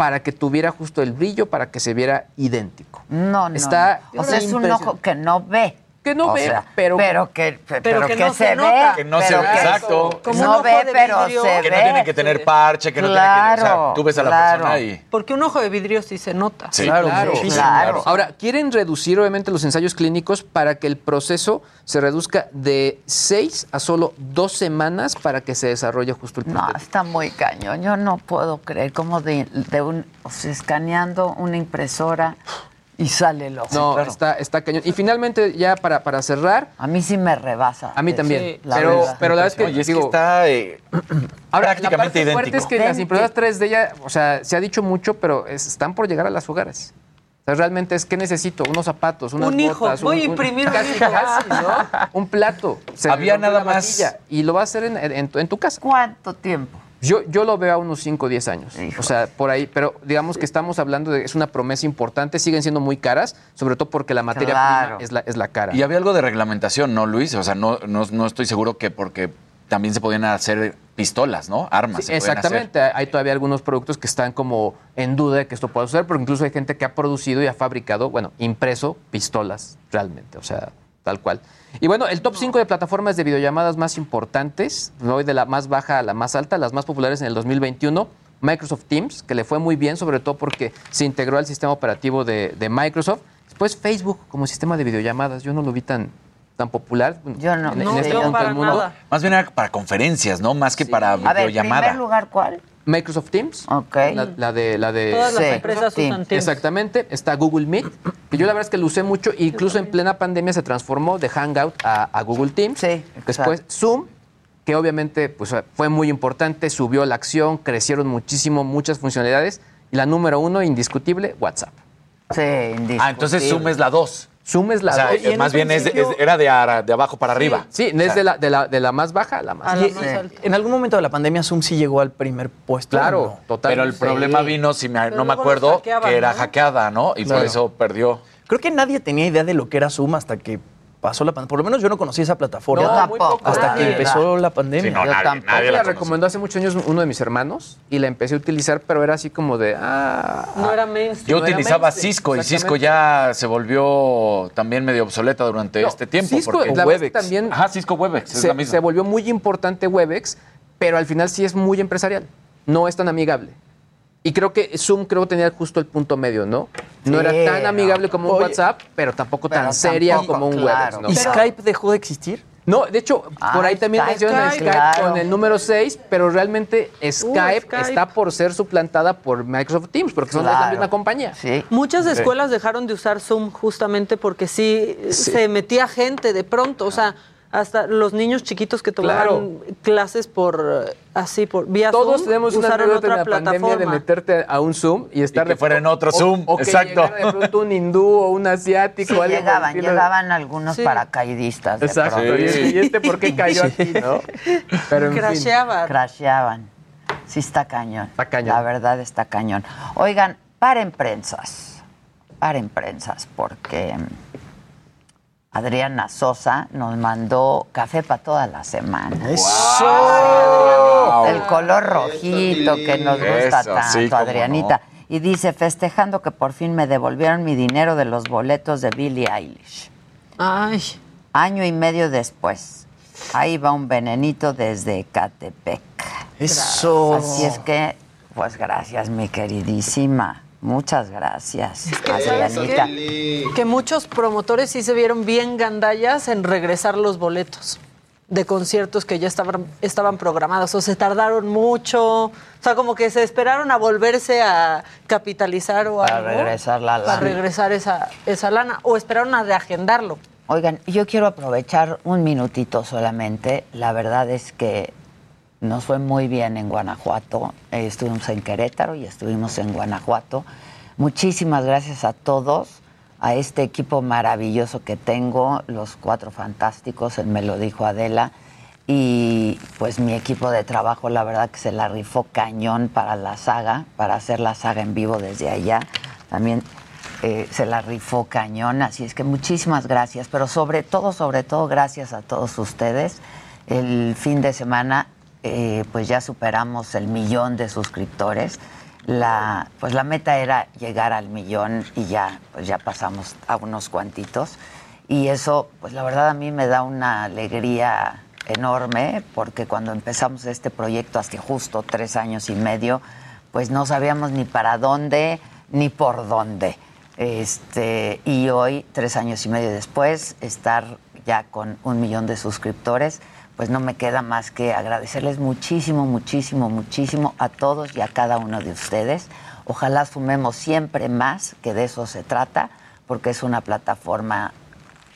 para que tuviera justo el brillo, para que se viera idéntico. No, no. Está no. O sea, es un ojo que no ve. Que no O ve, sea, pero, pero que, pero que que, no se, se ve. nota. Que no se ve, exacto. Como no ve, pero vidrio. se Que ve. no tiene que tener parche, que no Claro, tiene que... O sea, tú ves a la claro. persona y... porque un ojo de vidrio sí se nota. Sí, Claro, Claro, claro. Ahora, quieren reducir obviamente los ensayos clínicos para que el proceso se reduzca de seis a solo dos semanas para que se desarrolle justo el No, prototipo. está muy cañón. Yo no puedo creer cómo de, de un, o sea, escaneando una impresora Y sale el ojo. No, está, está cañón. Y finalmente, ya para, para cerrar. A mí sí me rebasa. A mí Sí, también. la pero, verdad. pero la verdad es que, Oye, es que digo, está eh, [clears throat] Ahora, prácticamente la parte idéntico. fuerte es que las impresoras 3D ya, o sea, se ha dicho mucho, pero es- están por llegar a las hogares. O sea, realmente es, ¿qué necesito? Unos zapatos, unas Un hijo, botas. voy a un- imprimir un casi, hijo. casi, ¿no? Un plato. [laughs] Se Había nada la más- Y lo va a hacer en, en tu, en tu casa. ¿Cuánto tiempo? Yo, yo lo veo a unos 5 o 10 años. O sea, por ahí. Pero digamos que estamos hablando de. Es una promesa importante. Siguen siendo muy caras, sobre todo porque la materia Claro. prima es la, es la cara. Y había algo de reglamentación, ¿no, Luis? O sea, no, no, no estoy seguro que porque también se podían hacer pistolas, ¿no? Armas. Sí, se podían hacer. exactamente. Hay todavía algunos productos que están como en duda de que esto pueda suceder, pero incluso hay gente que ha producido y ha fabricado, bueno, impreso pistolas realmente, o sea, tal cual. Y bueno, el top 5 de plataformas de videollamadas más importantes, voy de la más baja a la más alta, las más populares en el 2021. Microsoft Teams, que le fue muy bien, sobre todo porque se integró al sistema operativo de, de Microsoft. Después Facebook como sistema de videollamadas, yo no lo vi tan, tan popular Yo no, en, en no, este yo punto para del mundo. nada. Más bien era para conferencias, ¿no? Más que para A ver, videollamada. primer lugar, ¿cuál? Microsoft Teams. La, la de, la de Todas las Sí. empresas Teams. usan Teams. Exactamente. Está Google Meet, que yo la verdad es que lo usé mucho. Incluso en plena pandemia se transformó de Hangout a, a Google Teams. Después Zoom, que obviamente pues, fue muy importante, subió la acción, crecieron muchísimo, muchas funcionalidades. Y la número uno, indiscutible, WhatsApp. Sí, indiscutible. Ah, entonces Zoom es la 2. Zoom es la O sea, dos. más bien es, es- era de, ara- de abajo para arriba. Sí, O sea, es de la, de, la, de la más baja a la más Y- alta. En algún momento de la pandemia Zoom sí llegó al primer puesto. Claro, ¿no? Pero el problema vino, si me- no me acuerdo, que era ¿no? hackeada, ¿no? Y por eso perdió. Creo que nadie tenía idea de lo que era Zoom hasta que pasó la pandemia. Por lo menos yo no conocía esa plataforma. No. Hasta que empezó la pandemia. Sí, no, Yo nadie- tampoco. nadie la la recomendó hace muchos años uno de mis hermanos y la empecé a utilizar, pero era así como de. Ah, No era mainstream. Yo No utilizaba mainstream, Cisco y Cisco ya se volvió también medio obsoleta durante No, este tiempo. Cisco, porque la que también Ajá, Cisco Webex, es se, la misma. se volvió muy importante Webex, pero al final sí es muy empresarial. No es tan amigable. Y creo que Zoom creo tenía justo el punto medio, ¿no? No Sí, era tan no. amigable como un Oye, WhatsApp, pero tampoco pero tan seria como un claro. Webex, ¿no? ¿Y Skype dejó de existir? No, de hecho, por Ah, ahí también Skype, mencionan Skype, claro. con el número 6, pero realmente Skype, Skype. está por ser suplantada por Microsoft Teams, porque son de la Claro. misma compañía. Muchas Sí. escuelas dejaron de usar Zoom justamente porque sí, Sí. se metía gente de pronto, o sea, hasta los niños chiquitos que tomaban clases por eh, así por vía Todos Zoom tenemos una en otra la pandemia de plataforma. meterte a un Zoom y estar que fuera en otro o- Zoom, o que exacto. llegara de pronto un hindú o un asiático. Sí, algo llegaban, llegaban algunos paracaidistas. de Exacto. Y, este, ¿y este por qué cayó aquí, no? [laughs] Pero en fin. Crasheaban. Crasheaban. Sí está cañón. Está cañón. La verdad está cañón. Oigan, paren prensas. Paren prensas porque Adriana Sosa nos mandó café para toda la semana. ¡Eso! El color rojito que nos gusta Eso, tanto, sí, Adrianita. Y dice, festejando que por fin me devolvieron mi dinero de los boletos de Billie Eilish. Ay. Año y medio después. Ahí va un venenito desde Catepec. Eso. Así es que, pues gracias, mi queridísima. Muchas gracias, ¿Sabes Adrianita. qué? Que muchos promotores sí se vieron bien gandallas en regresar los boletos de conciertos que ya estaban, estaban programados o se tardaron mucho. O sea, como que se esperaron a volverse a capitalizar o Para algo. regresar la lana. Para regresar esa, esa lana. O esperaron a reagendarlo. Oigan, yo quiero aprovechar un minutito solamente. La verdad es que nos fue muy bien en Guanajuato. Eh, estuvimos en Querétaro y estuvimos en Guanajuato. Muchísimas gracias a todos, a este equipo maravilloso que tengo, los cuatro fantásticos, me lo dijo Adela. Y pues mi equipo de trabajo, la verdad que se la rifó cañón para la saga, para hacer la saga en vivo desde allá. También eh, se la rifó cañón, así es que muchísimas gracias, pero sobre todo, sobre todo, gracias a todos ustedes. El fin de semana, eh, pues ya superamos el millón de suscriptores. La, pues la meta era llegar al millón y ya, pues ya pasamos a unos cuantitos. Y eso, pues la verdad a mí me da una alegría enorme, porque cuando empezamos este proyecto hace justo tres años y medio, pues no sabíamos ni para dónde ni por dónde. Este, y hoy, tres años y medio después, estar ya con un millón de suscriptores, pues no me queda más que agradecerles muchísimo, muchísimo, muchísimo a todos y a cada uno de ustedes. Ojalá sumemos siempre más, que de eso se trata, porque es una plataforma,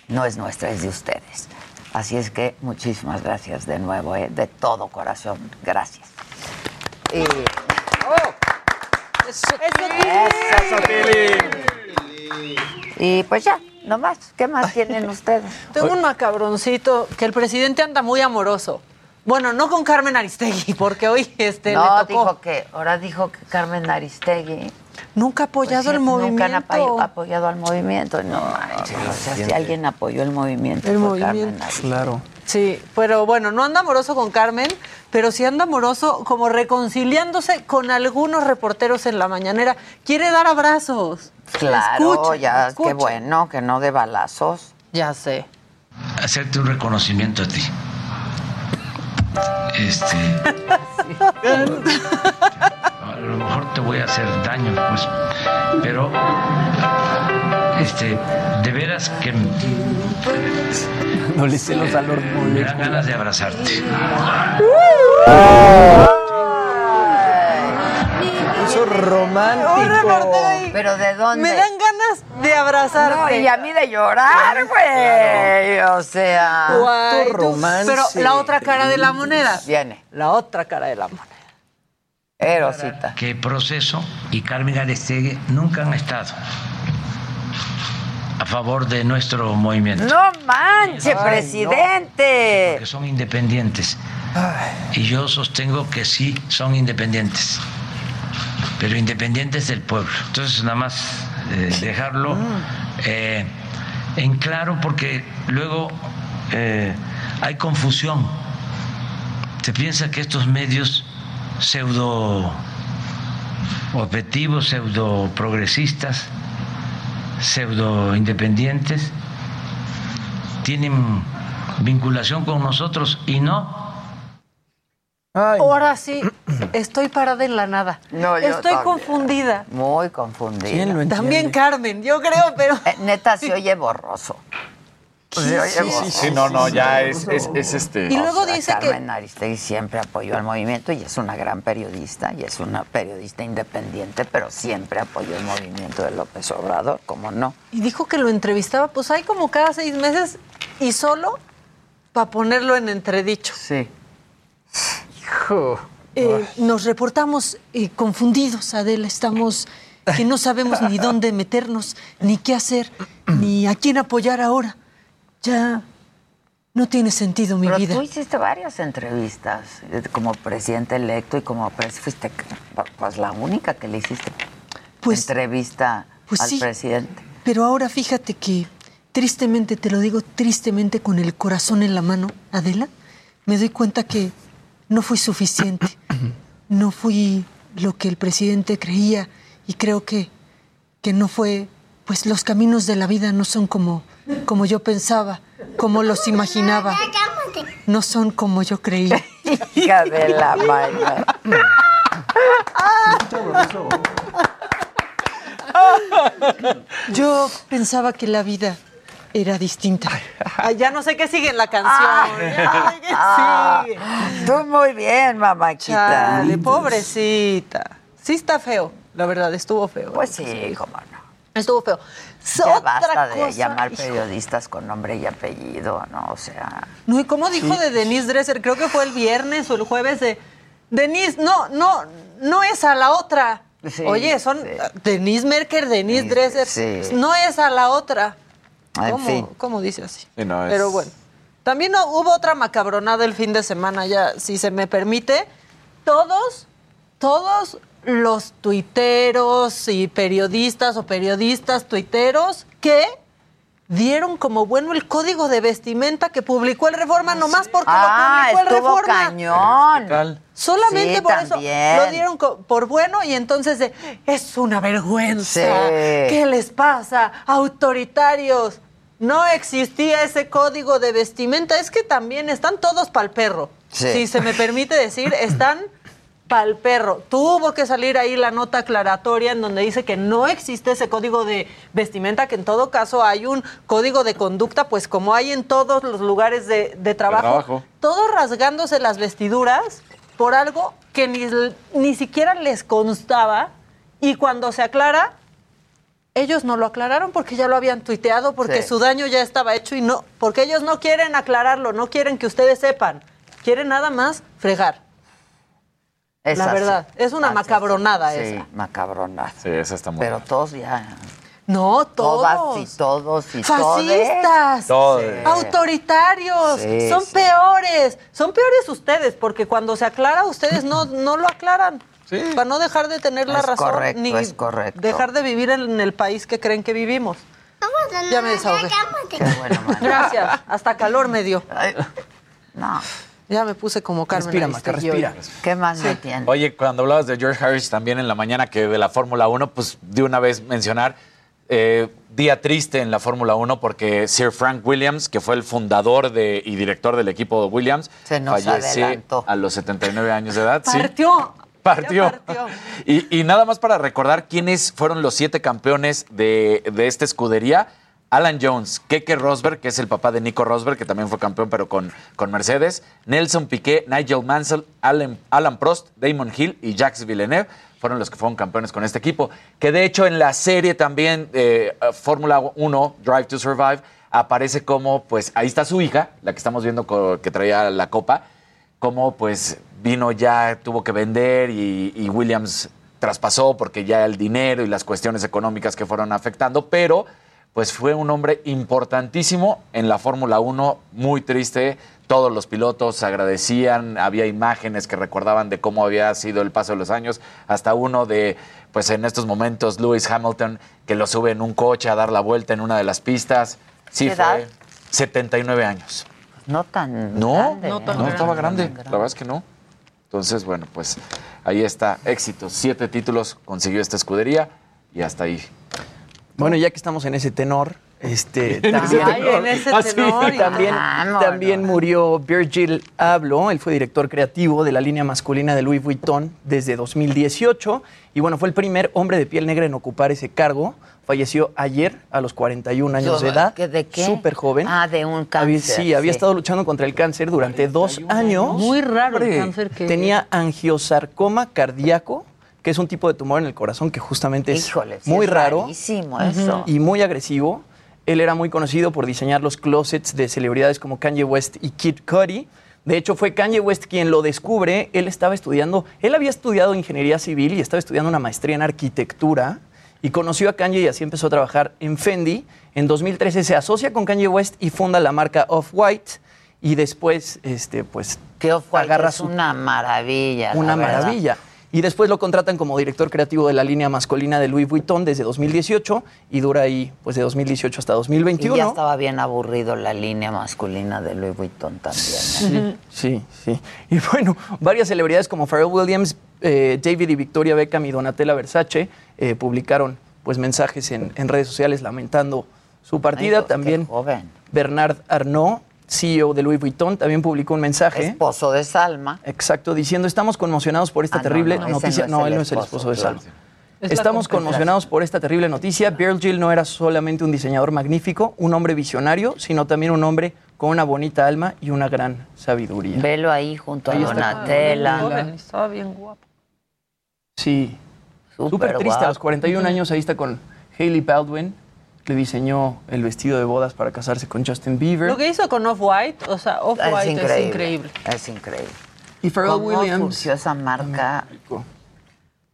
no es nuestra, es de ustedes. Así es que muchísimas gracias de nuevo, ¿eh? de todo corazón. Gracias. Y- Y pues ya, nomás. ¿Qué más tienen [laughs] ustedes? Tengo un macabroncito que el presidente anda muy amoroso. Bueno, no con Carmen Aristegui, [laughs] porque hoy este, no, le tocó. dijo que, ahora dijo que Carmen Aristegui. Nunca ha apoyado Pues el movimiento. Nunca han apoy- apoyado al movimiento. No, manches, o sea, si alguien apoyó el movimiento. El fue Carmen movimiento. Aristegui. Claro. Sí, pero bueno, no anda amoroso con Carmen, pero sí anda amoroso como reconciliándose con algunos reporteros en la mañanera. Quiere dar abrazos. Claro, Escucha, ya, escucha. qué bueno, que no de balazos. Ya sé. hacerte un reconocimiento a ti. Este. [laughs] A lo mejor te voy a hacer daño, pues. Pero. Este. De veras que. No le sé los valores. Me dan ganas de abrazarte. Eso romántico. ¿Pero de dónde? Me dan ganas de abrazarte. No, y a mí de llorar, güey. O sea. Guay, tú- Pero la otra cara de la moneda. Viene. La otra cara de la moneda. Erosita. Que Proceso y Carmen Aristegui nunca han estado a favor de nuestro movimiento. No manche, presidente. Porque son independientes. Y yo sostengo que sí son independientes. Pero independientes del pueblo. Entonces, nada más eh, dejarlo eh, en claro porque luego eh, hay confusión. Se piensa que estos medios pseudo objetivos, pseudo progresistas, pseudo independientes, tienen vinculación con nosotros y no. Ahora sí, [clears throat] estoy parada en la nada. No, yo estoy también. confundida. Muy confundida. ¿Quién lo entiende? También Carmen, yo creo, pero. Eh, neta, se [laughs] oye borroso. Sí, sí, borroso. sí, no, no, ya es, es, es este. Y luego O sea, dice que- Carmen Aristegui siempre apoyó al movimiento y es una gran periodista y es una periodista independiente, pero siempre apoyó el movimiento de López Obrador, ¿cómo no? Y dijo que lo entrevistaba, pues hay como cada seis meses y solo para ponerlo en entredicho. Sí. Eh, nos reportamos eh, confundidos, Adela. Estamos que no sabemos ni dónde meternos, ni qué hacer, ni a quién apoyar ahora. Ya no tiene sentido mi Pero vida. tú hiciste varias entrevistas eh, como presidente electo y como fuiste pues la única que le hiciste entrevista pues al sí. presidente. Pero ahora fíjate que, tristemente, te lo digo tristemente con el corazón en la mano, Adela, me doy cuenta que no fui suficiente. No fui lo que el presidente creía y creo que, que no fue, pues los caminos de la vida no son como, como yo pensaba, como los imaginaba. No son como yo creía. [laughs] Hija de la madre. Yo pensaba que la vida era distinta. Ay, ya no sé qué sigue en la canción. ya sé qué Ah, sigue. tú muy bien, mamachita. Chale, pobrecita. Sí está feo, la verdad, estuvo feo. Pues sí, cómo no. Estuvo feo. Ya Otra basta de cosa, llamar hijo. periodistas con nombre y apellido, ¿no? O sea. No, y como dijo Sí. de Denise Dresser, creo que fue el viernes o el jueves de Denise, no, no, no es a la otra. Sí, Oye, son Denise Merker, Denise Dresser, sí. no es a la otra. En ¿Cómo, fin. cómo dice así? Sí, no, es- Pero bueno. También no- hubo otra macabronada el fin de semana, ya, si se me permite. Todos, todos los tuiteros y periodistas o periodistas tuiteros que dieron como bueno el código de vestimenta que publicó el Reforma nomás porque Ah, lo publicó el estuvo Reforma. cañón. Solamente Sí, por también. eso lo dieron por bueno y entonces de, es una vergüenza. Sí. ¿Qué les pasa? Autoritarios. No existía ese código de vestimenta. Es que también están todos pa'l perro. Sí. Si se me permite decir, están pa'l perro. Tuvo que salir ahí la nota aclaratoria en donde dice que no existe ese código de vestimenta, que en todo caso hay un código de conducta, pues como hay en todos los lugares de, de trabajo, trabajo. todos rasgándose las vestiduras por algo que ni, ni siquiera les constaba y cuando se aclara ellos no lo aclararon porque ya lo habían tuiteado, porque Sí. su daño ya estaba hecho y no, porque ellos no quieren aclararlo, no quieren que ustedes sepan, quieren nada más fregar. Es la así. verdad, es una macabronada Sí, esa. macabronada. Sí, esa está muy Pero todos ya. No, Todas todos. y todos y Fascistas, Todos. autoritarios, Sí, son sí. peores, son peores ustedes, porque cuando se aclara ustedes no, no lo aclaran. Para no dejar de tener la razón correcto, ni es correcto. dejar de vivir en el país que creen que vivimos. Ya me desahogué. Gracias, hasta calor me dio. No. Ya me puse como Carmen. Respira, Maca, respira. ¿Qué más Sí. me tiene? Oye, cuando hablabas de George Harris también en la mañana que de la Fórmula 1, pues de una vez mencionar, eh, día triste en la Fórmula 1 porque Sir Frank Williams, que fue el fundador de, y director del equipo de Williams, Se nos fallece adelantó. a los 79 años de edad. sí. Partió. Partió. Partió. Y, y nada más para recordar quiénes fueron los siete campeones de, de esta escudería. Alan Jones, Keke Rosberg, que es el papá de Nico Rosberg, que también fue campeón, pero con, con Mercedes. Nelson Piquet, Nigel Mansell, Alan, Alan Prost, Damon Hill y Jacques Villeneuve fueron los que fueron campeones con este equipo. Que de hecho en la serie también, eh, Fórmula 1, Drive to Survive, aparece como, pues ahí está su hija, la que estamos viendo que traía la copa, como pues vino ya, tuvo que vender y Williams traspasó porque ya el dinero y las cuestiones económicas que fueron afectando, pero pues fue un hombre importantísimo en la Fórmula 1, muy triste. Todos los pilotos agradecían, había imágenes que recordaban de cómo había sido el paso de los años, hasta uno de, pues en estos momentos, Lewis Hamilton, que lo sube en un coche a dar la vuelta en una de las pistas. Sí, ¿Qué fue edad? 79 años. No tan No, grande. no, ¿eh? estaba grande. La verdad es que no. Entonces, bueno, pues ahí está, éxito. Siete títulos consiguió esta escudería y hasta ahí. Bueno, ya que estamos en ese tenor, este, [laughs] también, tenor. en ese Ah, tenor, y- también, murió Virgil Abloh, él fue director creativo de la línea masculina de Louis Vuitton desde 2018 y bueno, fue el primer hombre de piel negra en ocupar ese cargo. Falleció ayer a los 41 años de edad. ¿Qué- ¿De qué? Súper joven. Ah, de un cáncer. Había- sí, había estado luchando contra el cáncer durante dos años. Muy raro el cáncer que... Tenía angiosarcoma cardíaco, que es un tipo de tumor en el corazón que justamente es Híjole, muy es raro eso. y muy agresivo. Él era muy conocido por diseñar los closets de celebridades como Kanye West y Kid Cudi. De hecho, fue Kanye West quien lo descubre. Él estaba estudiando, él había estudiado ingeniería civil y estaba estudiando una maestría en arquitectura y conoció a Kanye y así empezó a trabajar en Fendi. En 2013 se asocia con Kanye West y funda la marca Off-White y después, este, pues, Que Off-White agarra es su una maravilla. la una maravilla. Y después lo contratan como director creativo de la línea masculina de Louis Vuitton desde 2018 y dura ahí pues de 2018 hasta Y 2021. ya estaba bien aburrido la línea masculina de Louis Vuitton también. ¿eh? Sí, sí. Y bueno, varias celebridades como Pharrell Williams, eh, David y Victoria Beckham y Donatella Versace eh, publicaron pues mensajes en, en redes sociales lamentando su partida. Ay, qué también joven. Bernard Arnault, CEO de Louis Vuitton, también publicó un mensaje. Esposo de Salma. Exacto, diciendo, estamos conmocionados por esta Ah, terrible no, noticia. no él no es el esposo, de. Salma. Es Estamos conmocionados por esta terrible noticia. Virgil no era solamente un diseñador magnífico, un hombre visionario, sino también un hombre con una bonita alma y una gran sabiduría. Velo ahí junto Ahí a está. Donatella. Estaba bien guapo. Sí, Súper súper triste. A los guapo. 41 años ahí está con Hailey Baldwin. Le diseñó el vestido de bodas para casarse con Justin Bieber. Lo que hizo con Off-White, o sea, Es Off-White es increíble. increíble. Es increíble. Y Pharrell ¿Cómo Williams surgió esa marca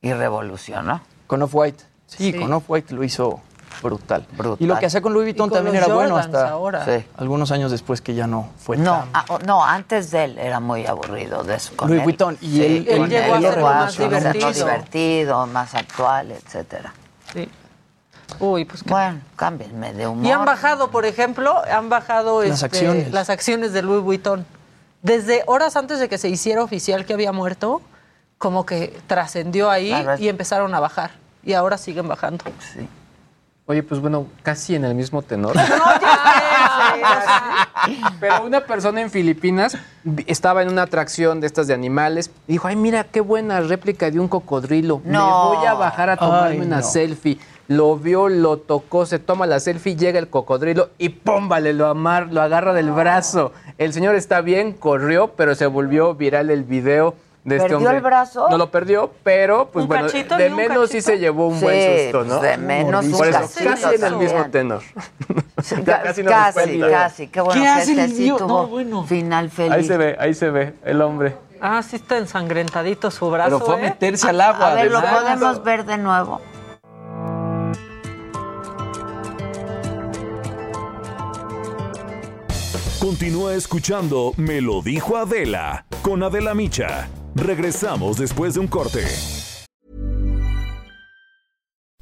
y revolucionó? con Off-White. Sí, Sí. con Off-White lo hizo brutal. Brutal. Y lo que hacía con Louis Vuitton con también era bueno hasta ahora. Sí. algunos años después que ya no fue No, tan... ah, oh, no, antes de él era muy aburrido de eso. Con Louis él. Vuitton, y él- llegó a llegó más divertido. divertido, más actual, etcétera. Sí. Uy, pues qué- Bueno, cámbienme de humor. Y han bajado, por ejemplo, han bajado Las este, acciones. las acciones de Louis Vuitton. Desde horas antes de que se hiciera oficial que había muerto, como que trascendió ahí y empezaron a bajar. Y ahora siguen bajando. Sí. Oye, pues bueno, casi en el mismo tenor. Pero una persona en Filipinas estaba en una atracción de estas de animales y dijo, ay, mira, qué buena réplica de un cocodrilo. No. Me voy a bajar a tomarme Ay, una no. selfie. Lo vio, lo tocó, se toma la selfie, llega el cocodrilo y ¡pum! Vale, lo, amar, lo agarra del brazo. El señor está bien, corrió, pero se volvió viral el video de este ¿Perdió hombre. el brazo? No lo perdió, pero pues ¿Un bueno, de un menos sí se llevó un Sí, buen susto, ¿no? pues, de menos un Por eso, cachito casi en el mismo tenor. [laughs] [laughs] Ca- Casi Casi, video. casi. Qué bueno ¿Qué que hace el este sí niño? tuvo No, bueno. final feliz. Ahí se ve, ahí se ve el hombre. Ah, sí está ensangrentadito su brazo. Pero fue a ¿eh? meterse al agua. A ver, ¿lo podemos ver de nuevo? Continúa escuchando Me lo dijo Adela con Adela Micha. Regresamos después de un corte.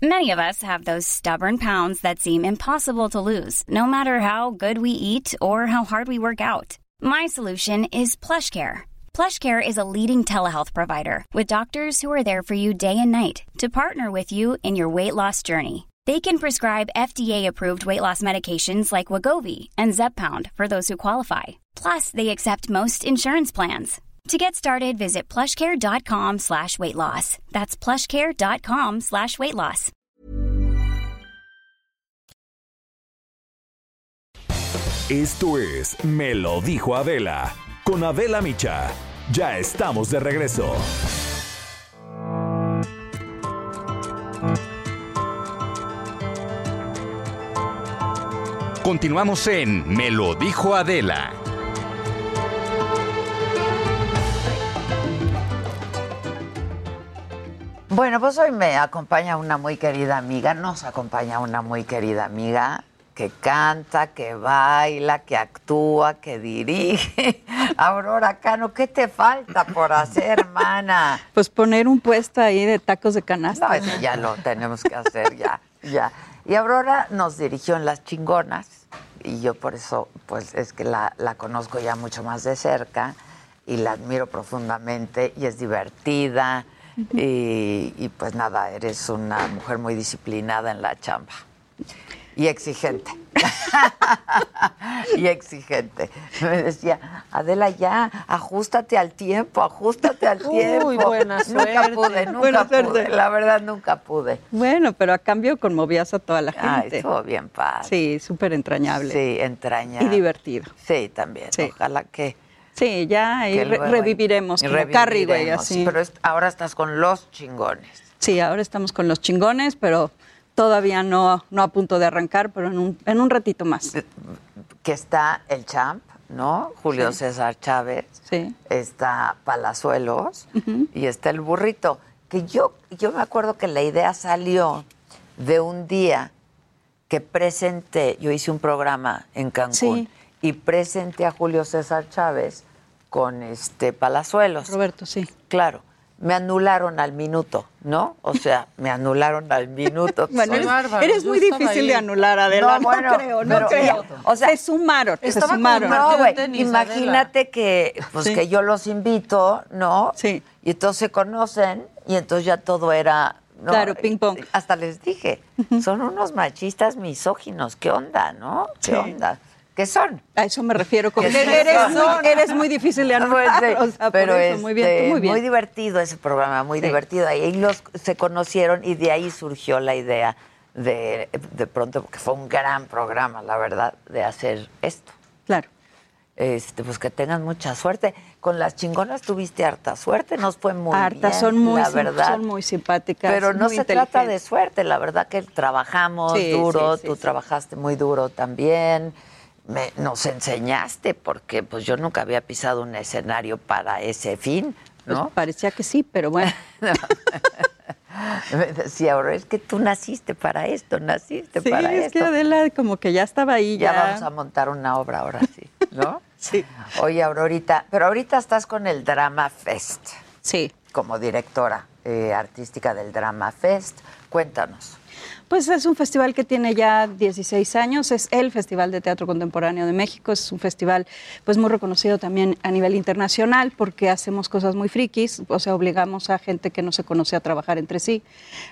Many of us have those stubborn pounds that seem impossible to lose, no matter how good we eat or how hard we work out. My solution is PlushCare. PlushCare is a leading telehealth provider with doctors who are there for you day and night to partner with you in your weight loss journey. They can prescribe FDA-approved weight loss medications like Wagovi and Zepbound for those who qualify. Plus, they accept most insurance plans. To get started, visit plushcare.com slash weight loss. That's plushcare.com slash weight loss. Esto es Me lo dijo Adela con Adela Micha. Ya estamos de regreso. Continuamos en Me lo dijo Adela. Bueno, pues hoy me acompaña una muy querida amiga, nos acompaña una muy querida amiga que canta, que baila, que actúa, que dirige. [laughs] Aurora Cano, ¿qué te falta por hacer, hermana? [laughs] Pues poner un puesto ahí de tacos de canasta. No, eso ya lo tenemos que hacer, ya, ya. Y Aurora nos dirigió en Las Chingonas y yo por eso, pues es que la, la conozco ya mucho más de cerca y la admiro profundamente y es divertida y, y pues nada, eres una mujer muy disciplinada en la chamba y exigente. [laughs] y exigente. Me decía, Adela, ya, ajustate al tiempo, ajustate al Uy, tiempo. buena [laughs] Nunca suerte. pude, nunca Buena pude. suerte. La verdad, nunca pude. Bueno, pero a cambio conmovías a toda la Ay, gente. estuvo bien padre. Sí, súper entrañable. Sí, entrañable. Y divertido. Sí, también. Ojalá que. Sí, ya re- luego- reviviremos y como Carrie, güey, reviviremos. así. Pero es- ahora estás con los chingones. Sí, ahora estamos con los chingones, pero todavía no, no a punto de arrancar, pero en un, en un ratito más. Que está el champ, ¿no? Julio Sí. César Chávez. Sí. Está Palazuelos y está el burrito. Que yo, yo me acuerdo que la idea salió de un día que presenté, yo hice un programa en Cancún Sí. y presenté a Julio César Chávez con este Palazuelos. Roberto, sí. Claro. Me anularon al minuto, ¿no? O sea, me anularon al minuto. [laughs] Bueno, eres, eres muy difícil de anular, Adela. No, bueno, creo, no pero- creo. O sea, se sumaron, se sumaron. No, güey, imagínate que, pues, Sí. que yo los invito, ¿no? Sí. Y entonces se conocen y entonces ya todo era... ¿no? Claro, ping pong. Hasta les dije, son unos machistas misóginos. ¿Qué onda, no? ¿Qué Sí. onda? ¿Qué son? A eso me refiero. Con ¿Qué que eres, muy, eres muy difícil de. Pues, sí, o sea, por pero eso, muy bien, este, muy divertido ese programa, muy Sí. divertido. Ahí los se conocieron y de ahí surgió la idea de, de pronto, porque fue un gran programa, la verdad, de hacer esto. Claro. Este, pues que tengan mucha suerte. Con las chingonas tuviste harta suerte, nos fue muy bien, son muy, la sim- verdad. son muy simpáticas. Pero no se trata de suerte, la verdad que trabajamos Sí, duro, sí, tú trabajaste muy duro también. Me- nos enseñaste porque pues yo nunca había pisado un escenario para ese fin, Pues ¿no? parecía que sí, pero bueno. [laughs] [laughs] Me decía, ahora es que tú naciste para esto, naciste Sí, para es esto. que Adela como que ya estaba ahí. ya, Ya, vamos a montar una obra ahora sí, ¿no? [laughs] Sí. Oye, Aurorita, pero ahorita estás con el Drama Fest. Sí. Como directora eh, artística del Drama Fest. Cuéntanos. Pues es un festival que tiene ya 16 años, es el Festival de Teatro Contemporáneo de México, es un festival pues muy reconocido también a nivel internacional porque hacemos cosas muy frikis, o sea, obligamos a gente que no se conoce a trabajar entre sí,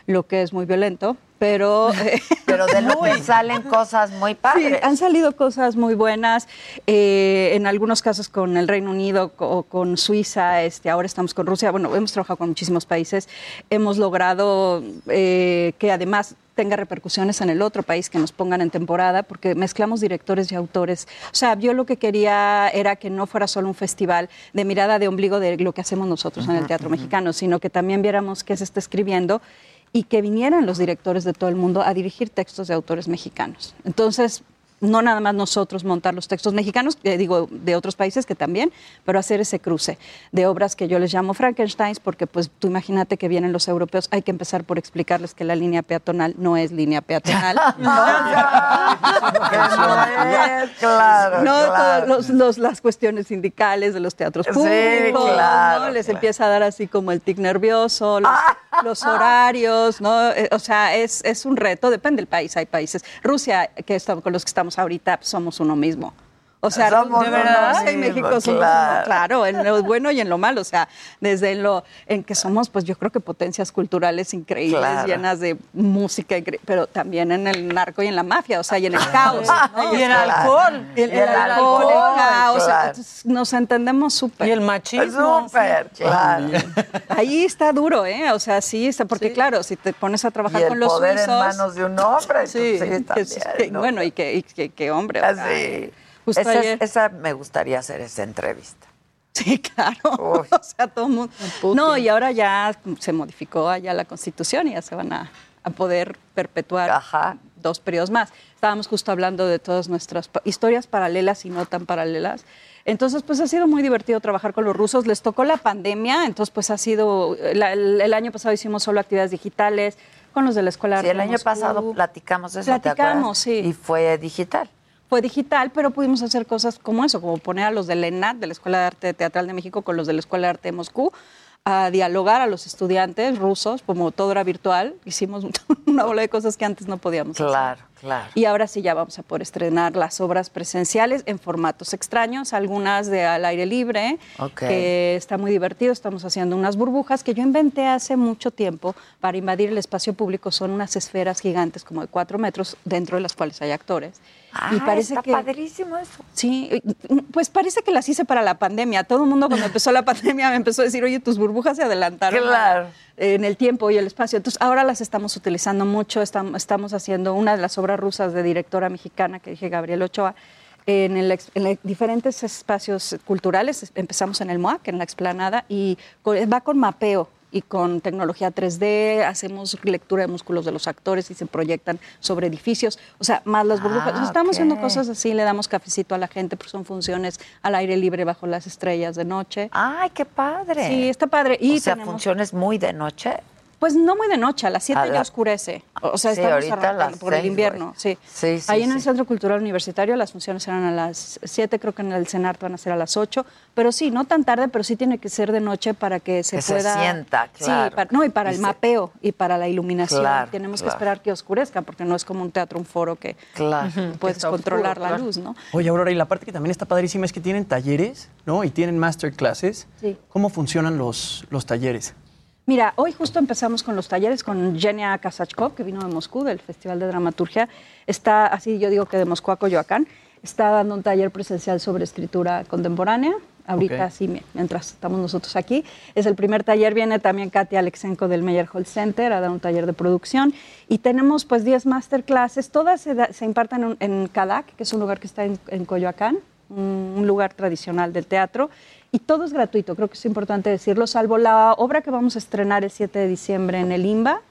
lo que es muy violento, pero... [laughs] eh, Pero de lo que salen cosas muy padres. Sí, han salido cosas muy buenas, eh, en algunos casos con el Reino Unido o con Suiza, este, ahora estamos con Rusia, bueno, hemos trabajado con muchísimos países, hemos logrado eh, que además tenga repercusiones en el otro país, que nos pongan en temporada, porque mezclamos directores y autores. O sea, yo lo que quería era que no fuera solo un festival de mirada de ombligo de lo que hacemos nosotros en el teatro mexicano, sino que también viéramos qué se está escribiendo y que vinieran los directores de todo el mundo a dirigir textos de autores mexicanos. Entonces, no nada más nosotros montar los textos mexicanos, eh, digo, de otros países que también, pero hacer ese cruce de obras que yo les llamo Frankensteins, porque pues tú imagínate que vienen los europeos, hay que empezar por explicarles que la línea peatonal no es línea peatonal. claro, no claro. los- los- las cuestiones sindicales de los teatros Sí, públicos, claro, ¿no? les claro. empieza a dar así como el tic nervioso, los, [laughs] los horarios, ¿no? Eh, o sea, es, es un reto, depende del país, hay países. Rusia, que estamos, con los que estamos ahorita, pues, somos uno mismo. O sea, Somos de verdad, mismo, México somos uno, claro. claro, en lo bueno y en lo malo, o sea, desde lo en que somos, pues yo creo que potencias culturales increíbles, Claro. llenas de música, pero también en el narco y en la mafia, o sea, y en el caos. ¿no? Y el Claro. alcohol. Y el, Y el alcohol, el alcohol, caos, claro. nos entendemos súper. Y el machismo. Súper, claro. Ahí está duro, ¿eh? O sea, sí, está, porque claro, si te pones a trabajar el con los poder en manos de un hombre. Sí, sí, [laughs] que es- también, que- ¿no? bueno, y que, y que, que hombre. Así. Justo Esa, es- ayer- esa me gustaría hacer esa entrevista. Sí, [laughs] claro. [laughs] O sea, todo el mundo. No, y ahora ya se modificó allá la constitución y ya se van a, a poder perpetuar dos periodos más. Estábamos justo hablando de todas nuestras historias paralelas y no tan paralelas. Entonces, pues ha sido muy divertido trabajar con los rusos. Les tocó la pandemia, entonces pues ha sido, la- el, el año pasado hicimos solo actividades digitales con los de la Escuela Sí, el año Moscú. pasado platicamos de eso, ¿te Platicamos, sí. Y fue digital. Fue digital, pero pudimos hacer cosas como eso, como poner a los del ENAT, de la Escuela de Arte Teatral de México, con los de la Escuela de Arte de Moscú, a dialogar a los estudiantes rusos, como todo era virtual. Hicimos [laughs] una bola de cosas que antes no podíamos hacer. Claro, claro. Y ahora sí ya vamos a poder estrenar las obras presenciales en formatos extraños, algunas de al aire libre, Ok. que está muy divertido. Estamos haciendo unas burbujas que yo inventé hace mucho tiempo para invadir el espacio público. Son unas esferas gigantes como de cuatro metros, dentro de las cuales hay actores. Ah, y parece está que padrísimo eso. Sí, pues parece que las hice para la pandemia. Todo el mundo cuando empezó la [laughs] pandemia me empezó a decir, oye, tus burbujas se adelantaron Claro. En el tiempo y el espacio. Entonces ahora las estamos utilizando mucho. Estam- Estamos haciendo una de las obras rusas de directora mexicana que dije Gabriel Ochoa. En, el en diferentes espacios culturales, empezamos en el MOAC, en la explanada, y va con mapeo y con tecnología 3D, hacemos lectura de músculos de los actores y se proyectan sobre edificios, o sea, más las burbujas. Ah, Entonces, estamos haciendo cosas así, le damos cafecito a la gente, porque son funciones al aire libre bajo las estrellas de noche. ¡Ay, qué padre! Sí, está padre. Y o sea, tenemos- funciones muy de noche. Pues no muy de noche, a las 7 A ya la- oscurece. O sea, Sí, estamos arrancando por el invierno, sí. Sí, sí, Ahí en el sí. Centro Cultural Universitario las funciones eran a las 7, creo que en el CENART van a ser a las 8, pero sí, no tan tarde, pero sí tiene que ser de noche para que se Que se pueda... sienta, Sí, claro. para- no, y para Y el se- mapeo y para la iluminación. Claro, Tenemos claro. que esperar que oscurezca, porque no es como un teatro, un foro que Claro. puedes controlar oscuro, la claro. luz, ¿no? Oye, Aurora, y la parte que también está padrísima es que tienen talleres, ¿no? Y tienen masterclasses. Sí. ¿Cómo funcionan los, los talleres? Mira, hoy justo empezamos con los talleres con Genia Kasachkov, que vino de Moscú, del Festival de Dramaturgia. Está, así yo digo que de Moscú a Coyoacán, está dando un taller presencial sobre escritura contemporánea. Ahorita Ok. sí, mi- mientras estamos nosotros aquí. Es el primer taller, viene también Katia Alexenko del Meyerhold Center a dar un taller de producción. Y tenemos pues 10 masterclasses, todas se, da- se imparten en, en Cadac, que es un lugar que está en, en Coyoacán, un, un lugar tradicional del teatro. Y todo es gratuito, creo que es importante decirlo, salvo la obra que vamos a estrenar el 7 de diciembre en el IMBA,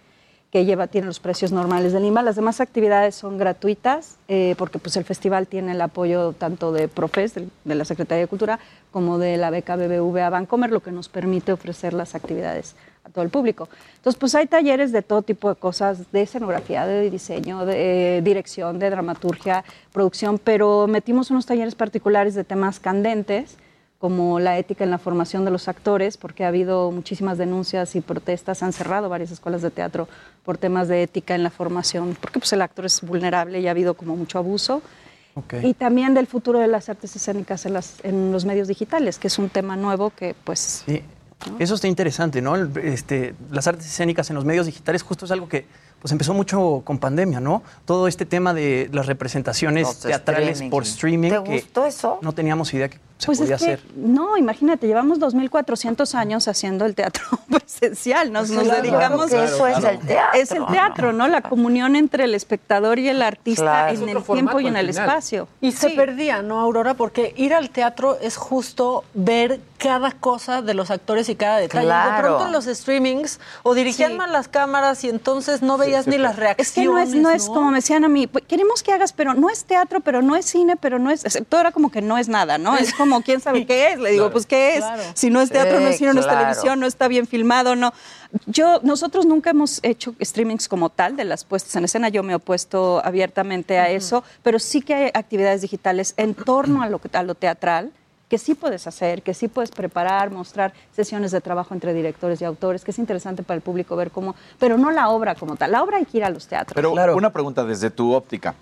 que lleva, tiene los precios normales del IMBA. Las demás actividades son gratuitas, eh, porque pues, el festival tiene el apoyo tanto de Profes, de, la Secretaría de Cultura, como de la beca BBVA Bancomer, lo que nos permite ofrecer las actividades a todo el público. Entonces, pues hay talleres de todo tipo de cosas, de escenografía, de diseño, de eh, dirección, de dramaturgia, producción, pero metimos unos talleres particulares de temas candentes, como la ética en la formación de los actores, porque ha habido muchísimas denuncias y protestas, han cerrado varias escuelas de teatro por temas de ética en la formación, porque pues el actor es vulnerable y ha habido como mucho abuso. Y también del futuro de las artes escénicas en, las- en los medios digitales, que es un tema nuevo que pues... Sí. Eso está interesante, ¿no? Este, las artes escénicas en los medios digitales justo es algo que pues pues empezó mucho con pandemia, ¿no? Todo este tema de las representaciones Los teatrales streaming. por streaming. ¿Te que gustó eso? No teníamos idea que se Pues podía es que, hacer. no, imagínate, llevamos 2.400 años haciendo el teatro [laughs] presencial, nos, nos Claro, dedicamos... que eso es el teatro, Es el teatro, ¿no? La comunión entre el espectador y el artista Claro. en Es el tiempo y en el espacio. Y se perdía, ¿no, Aurora? Porque ir al teatro es justo ver cada cosa de los actores y cada detalle. Claro. De pronto en los streamings o dirigían Sí. mal las cámaras y entonces no veías ni las Es reacciones. que no es, no es como me decían a mí, "Pues, queremos que hagas, pero no es teatro, pero no es cine, pero no es, es- todo era como que no es nada, ¿no? [laughs] Es como, ¿quién sabe qué es? Le digo, Claro. pues, ¿qué es? Claro. Si no es teatro, no es Sí, cine, no es claro. televisión, no está bien filmado, no. Yo, nosotros nunca hemos hecho streamings como tal de las puestas en escena, yo me he opuesto abiertamente a eso, pero sí que hay actividades digitales en torno a lo, que- a lo teatral que sí puedes hacer, que sí puedes preparar, mostrar sesiones de trabajo entre directores y autores, que es interesante para el público ver cómo, pero no la obra como tal. La obra hay que ir a los teatros. Pero una pregunta desde tu óptica.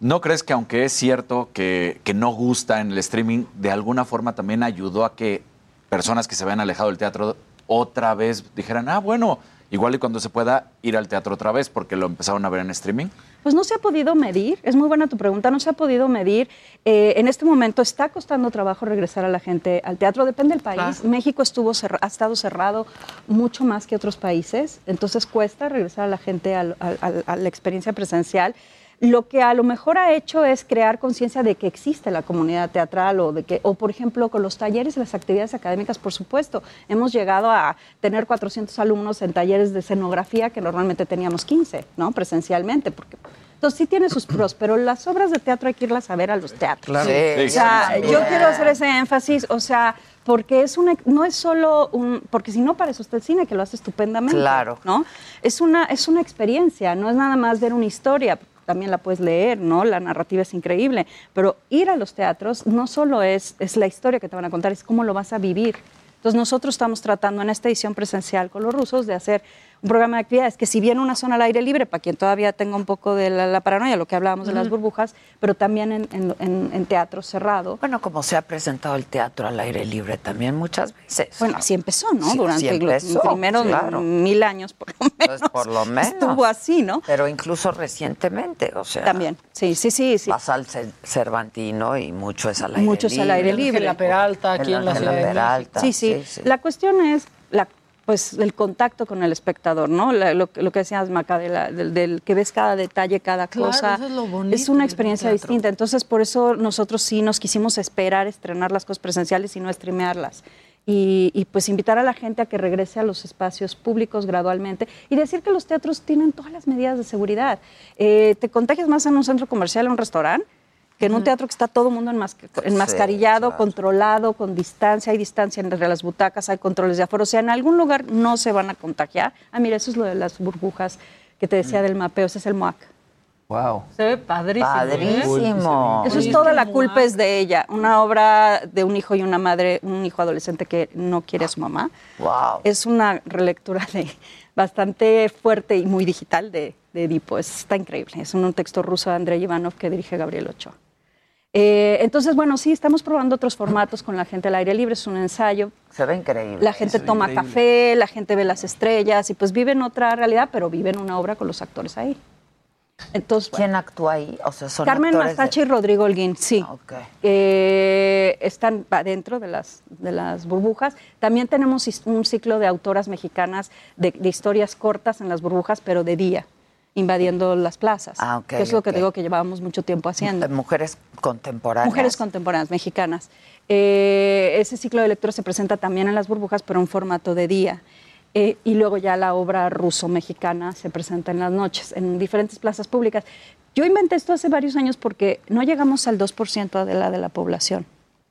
¿No crees que aunque es cierto que, que no gusta en el streaming, de alguna forma también ayudó a que personas que se habían alejado del teatro otra vez dijeran, ah, bueno, igual y cuando se pueda ir al teatro otra vez porque lo empezaron a ver en streaming? Pues no se ha podido medir, es muy buena tu pregunta, no se ha podido medir. Eh, en este momento está costando trabajo regresar a la gente al teatro, depende del país. Claro. México estuvo ha estado cerrado mucho más que otros países, entonces cuesta regresar a la gente al- al- al- a la experiencia presencial. Lo que a lo mejor ha hecho es crear conciencia de que existe la comunidad teatral o de que, o por ejemplo, con los talleres y las actividades académicas, por supuesto. Hemos llegado a tener 400 alumnos en talleres de escenografía que normalmente teníamos 15, ¿no? Presencialmente, porque entonces sí tiene sus pros, pero las obras de teatro hay que irlas a ver a los teatros. Claro. Sí, o sea, yo quiero hacer ese énfasis, o sea, porque es una, no es solo un, porque si no para eso está el cine que lo hace estupendamente, Claro. ¿no? Es una, es una experiencia, no es nada más ver una historia, también la puedes leer, ¿no? La narrativa es increíble, pero ir a los teatros no solo es, es la historia que te van a contar, es cómo lo vas a vivir. Entonces nosotros estamos tratando en esta edición presencial con los rusos de hacer un programa de actividades que si bien una zona al aire libre, para quien todavía tenga un poco de la, la paranoia, lo que hablábamos de las burbujas, pero también en, en- en- en teatro cerrado. Bueno, como se ha presentado el teatro al aire libre también muchas veces. Bueno, así empezó, ¿no? Sí, Durante los primeros claro. mil años, por lo menos. Pues por lo menos. Estuvo así, ¿no? Pero incluso recientemente, o sea. También, sí, sí, sí. sí. Vas al Ce- Cervantino y mucho es al aire Muchos libre. al aire libre. La Peralta, aquí en la Ciudad de Peralta, Sí, sí, La cuestión es la, pues el contacto con el espectador, ¿no? La- lo, lo que decías, Maca, de la- del, del que ves cada detalle, cada Claro, cosa. eso es lo bonito Es una experiencia distinta. Entonces, por eso nosotros sí nos quisimos esperar, estrenar las cosas presenciales y no streamearlas. Y, y, pues invitar a la gente a que regrese a los espacios públicos gradualmente y decir que los teatros tienen todas las medidas de seguridad. Eh, te contagias más en un centro comercial, en un restaurante, que en un teatro que está todo el mundo enmas- enmascarillado, controlado, con distancia, hay distancia entre las butacas, hay controles de aforo. O sea, en algún lugar no se van a contagiar. Ah, mira, eso es lo de las burbujas que te decía del mapeo, ese es el MOAC. Wow. Se ve padrísimo. ¿eh? Padrísimo. Eso es toda la culpa es de ella. Una obra de un hijo y una madre, un hijo adolescente que no quiere a su mamá. Wow. Es una relectura de bastante fuerte y muy digital de, de Edipo. Es- está increíble. Es un, un texto ruso de Andrei Ivanov que dirige Gabriel Ochoa. Eh, entonces, bueno, sí, estamos probando otros formatos con la gente al aire libre. Es un ensayo. Se ve increíble. La gente toma increíble. café, la gente ve las estrellas y pues viven otra realidad, pero viven una obra con los actores ahí. Entonces, ¿Quién actúa ahí? O sea, son Carmen de- Mastache y Rodrigo Holguín, sí. Ok. Eh, están adentro de las, de las burbujas. También tenemos un ciclo de autoras mexicanas de, de historias cortas en las burbujas, pero de día, invadiendo las plazas. Ah, ok, que es lo que digo que llevábamos mucho tiempo haciendo. Mujeres contemporáneas. Mujeres contemporáneas, mexicanas. Eh, ese ciclo de lectura se presenta también en las burbujas, pero en formato de día. Eh, y luego ya la obra ruso-mexicana se presenta en las noches, en diferentes plazas públicas. Yo inventé esto hace varios años porque no llegamos al 2% de la de la población,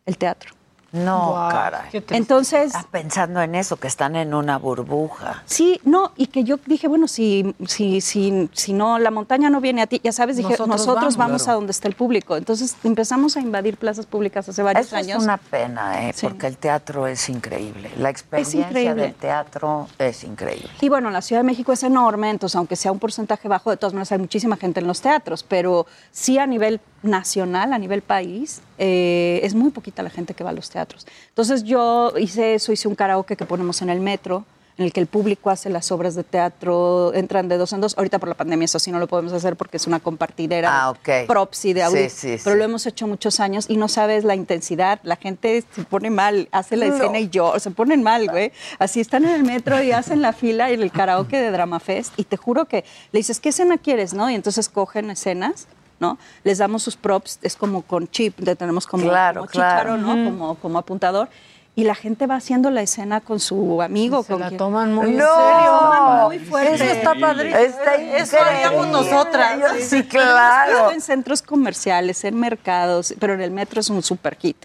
el teatro. No, Guau, caray. Entonces- Estás pensando en eso, que están en una burbuja. Sí, no, y que yo dije, bueno, si, si, si, si no, la montaña no viene a ti, ya sabes, dije, Nosotros nosotros, vamos. vamos, Claro. a donde está el público. Entonces empezamos a invadir plazas públicas hace varios Eso años. es una pena, ¿eh? Sí. porque el teatro es increíble. La experiencia increíble. del teatro es increíble. Y bueno, la Ciudad de México es enorme, entonces aunque sea un porcentaje bajo, de todas maneras hay muchísima gente en los teatros, pero sí a nivel nacional, a nivel país, eh, es muy poquita la gente que va a los teatros. Entonces yo hice eso, hice un karaoke que ponemos en el metro, en el que el público hace las obras de teatro, entran de dos en dos. Ahorita por la pandemia eso sí no lo podemos hacer porque es una compartidera Ah, de ok. props y de audio. Sí, sí, pero lo hemos hecho muchos años y no sabes la intensidad. La gente se pone mal, hace la No. escena y yo, se ponen mal, güey. Así están en el metro y hacen la fila en el karaoke de Drama Fest y te juro que le dices, ¿qué escena quieres? ¿no? Y entonces cogen escenas. ¿No? Les damos sus props, es como con chip, le tenemos como, Claro, como claro. chícharo, ¿no? Como, como apuntador. Y la gente va haciendo la escena con su amigo. Se con la quien- toman muy en no, serio. toman muy fuerte. Eso está padrísimo. Está Eso haríamos nosotras. Sí, claro. En centros comerciales, en mercados, pero en el metro es un super hit.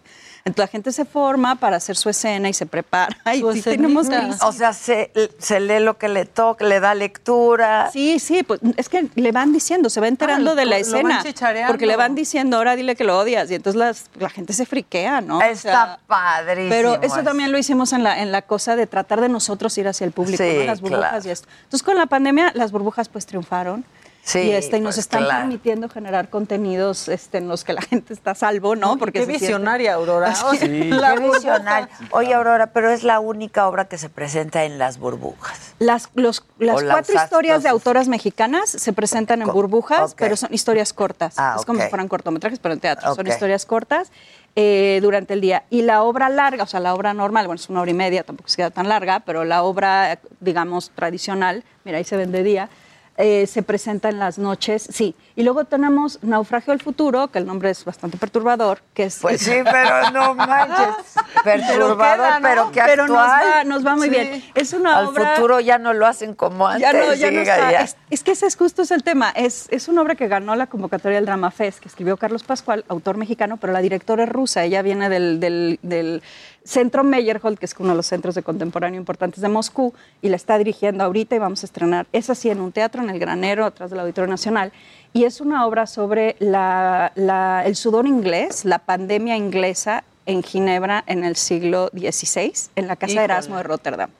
Entonces la gente se forma para hacer su escena y se prepara. Y sí tenemos. O sea, se, se lee lo que le toca, le da lectura. Sí, sí, pues es que le van diciendo, se va enterando Ah, de la lo van escena. Porque le van diciendo, ahora dile que lo odias. Y entonces las- la gente se friquea, ¿no? O Está sea, padrísimo. Pero eso eso. también lo hicimos en la, en la cosa de tratar de nosotros ir hacia el público, Sí, ¿no? las burbujas claro. y esto. Entonces con la pandemia las burbujas pues triunfaron. Sí, y, este, y nos pues, están claro. permitiendo generar contenidos este, en los que la gente está a salvo, ¿no? Porque qué visionaria, Aurora. Sí. la Qué visionario. Oye, Aurora, pero es la única obra que se presenta en las burbujas. Las, los- las cuatro historias de autoras mexicanas se presentan en burbujas, pero son historias cortas. Ah, es como si fueran cortometrajes, pero en teatro. Son historias cortas eh, durante el día. Y la obra larga, o sea, la obra normal, bueno, es una hora y media, tampoco se queda tan larga, pero la obra, digamos, tradicional, mira, ahí se ven de día, eh, se presenta en las noches, sí. Y luego tenemos Naufragio del Futuro, que el nombre es bastante perturbador, que es... Pues sí, [laughs] pero no manches. Perturbador, ¿no? pero que Pero nos va- nos va muy bien. Es una Al obra- futuro ya no lo hacen como antes. Ya no, ya no diga, está. ya. Es, es que ese es justo es el tema. Es, es una obra que ganó la convocatoria del Drama Fest, que escribió Carlos Pascual, autor mexicano, pero la directora es rusa. Ella viene del, del- del Centro Meyerhold, que es uno de los centros de contemporáneo importantes de Moscú, y la está dirigiendo ahorita y vamos a estrenar. Es así en un teatro, en el Granero, atrás del Auditorio Nacional. Y es una obra sobre la- la- el sudor inglés, la pandemia inglesa en Ginebra en el siglo XVI, en la Casa Híjole. Erasmo de Rotterdam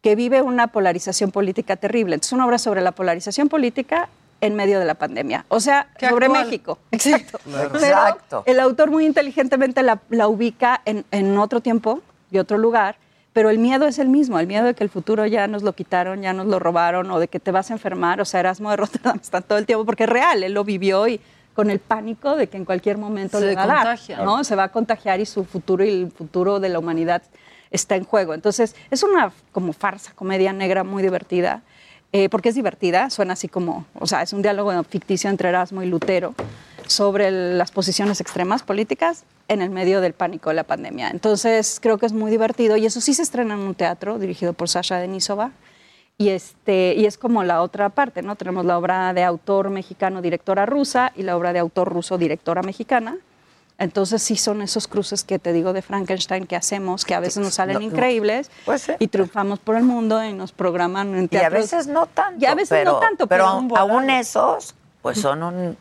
que vive una polarización política terrible. Entonces, una obra sobre la polarización política en medio de la pandemia. O sea, Qué sobre actual. México. Exacto. Claro. Pero Exacto. el autor muy inteligentemente la, la ubica en, en otro tiempo y otro lugar, pero el miedo es el mismo, el miedo de que el futuro ya nos lo quitaron, ya nos lo robaron o de que te vas a enfermar. O sea, Erasmo de Rotterdam [laughs] está todo el tiempo porque es real, él lo vivió y con el pánico de que en cualquier momento Se le va a dar. Se va a contagiar y su futuro y el futuro de la humanidad está en juego. Entonces, es una como farsa, comedia negra muy divertida, eh, porque es divertida, suena así como, o sea, es un diálogo ficticio entre Erasmo y Lutero sobre las posiciones extremas políticas en el medio del pánico de la pandemia. Entonces, creo que es muy divertido y eso sí se estrena en un teatro dirigido por Sasha Denisova. Y, este, y es como la otra parte, ¿no? Tenemos la obra de autor mexicano, directora rusa, y la obra de autor ruso, directora mexicana. Entonces sí son esos cruces que te digo de Frankenstein que hacemos, que a veces nos salen No, no. increíbles y triunfamos por el mundo y nos programan en Y a teatros. veces no tanto. Y a veces pero, no tanto, pero, pero, aún- aún esos, pues son un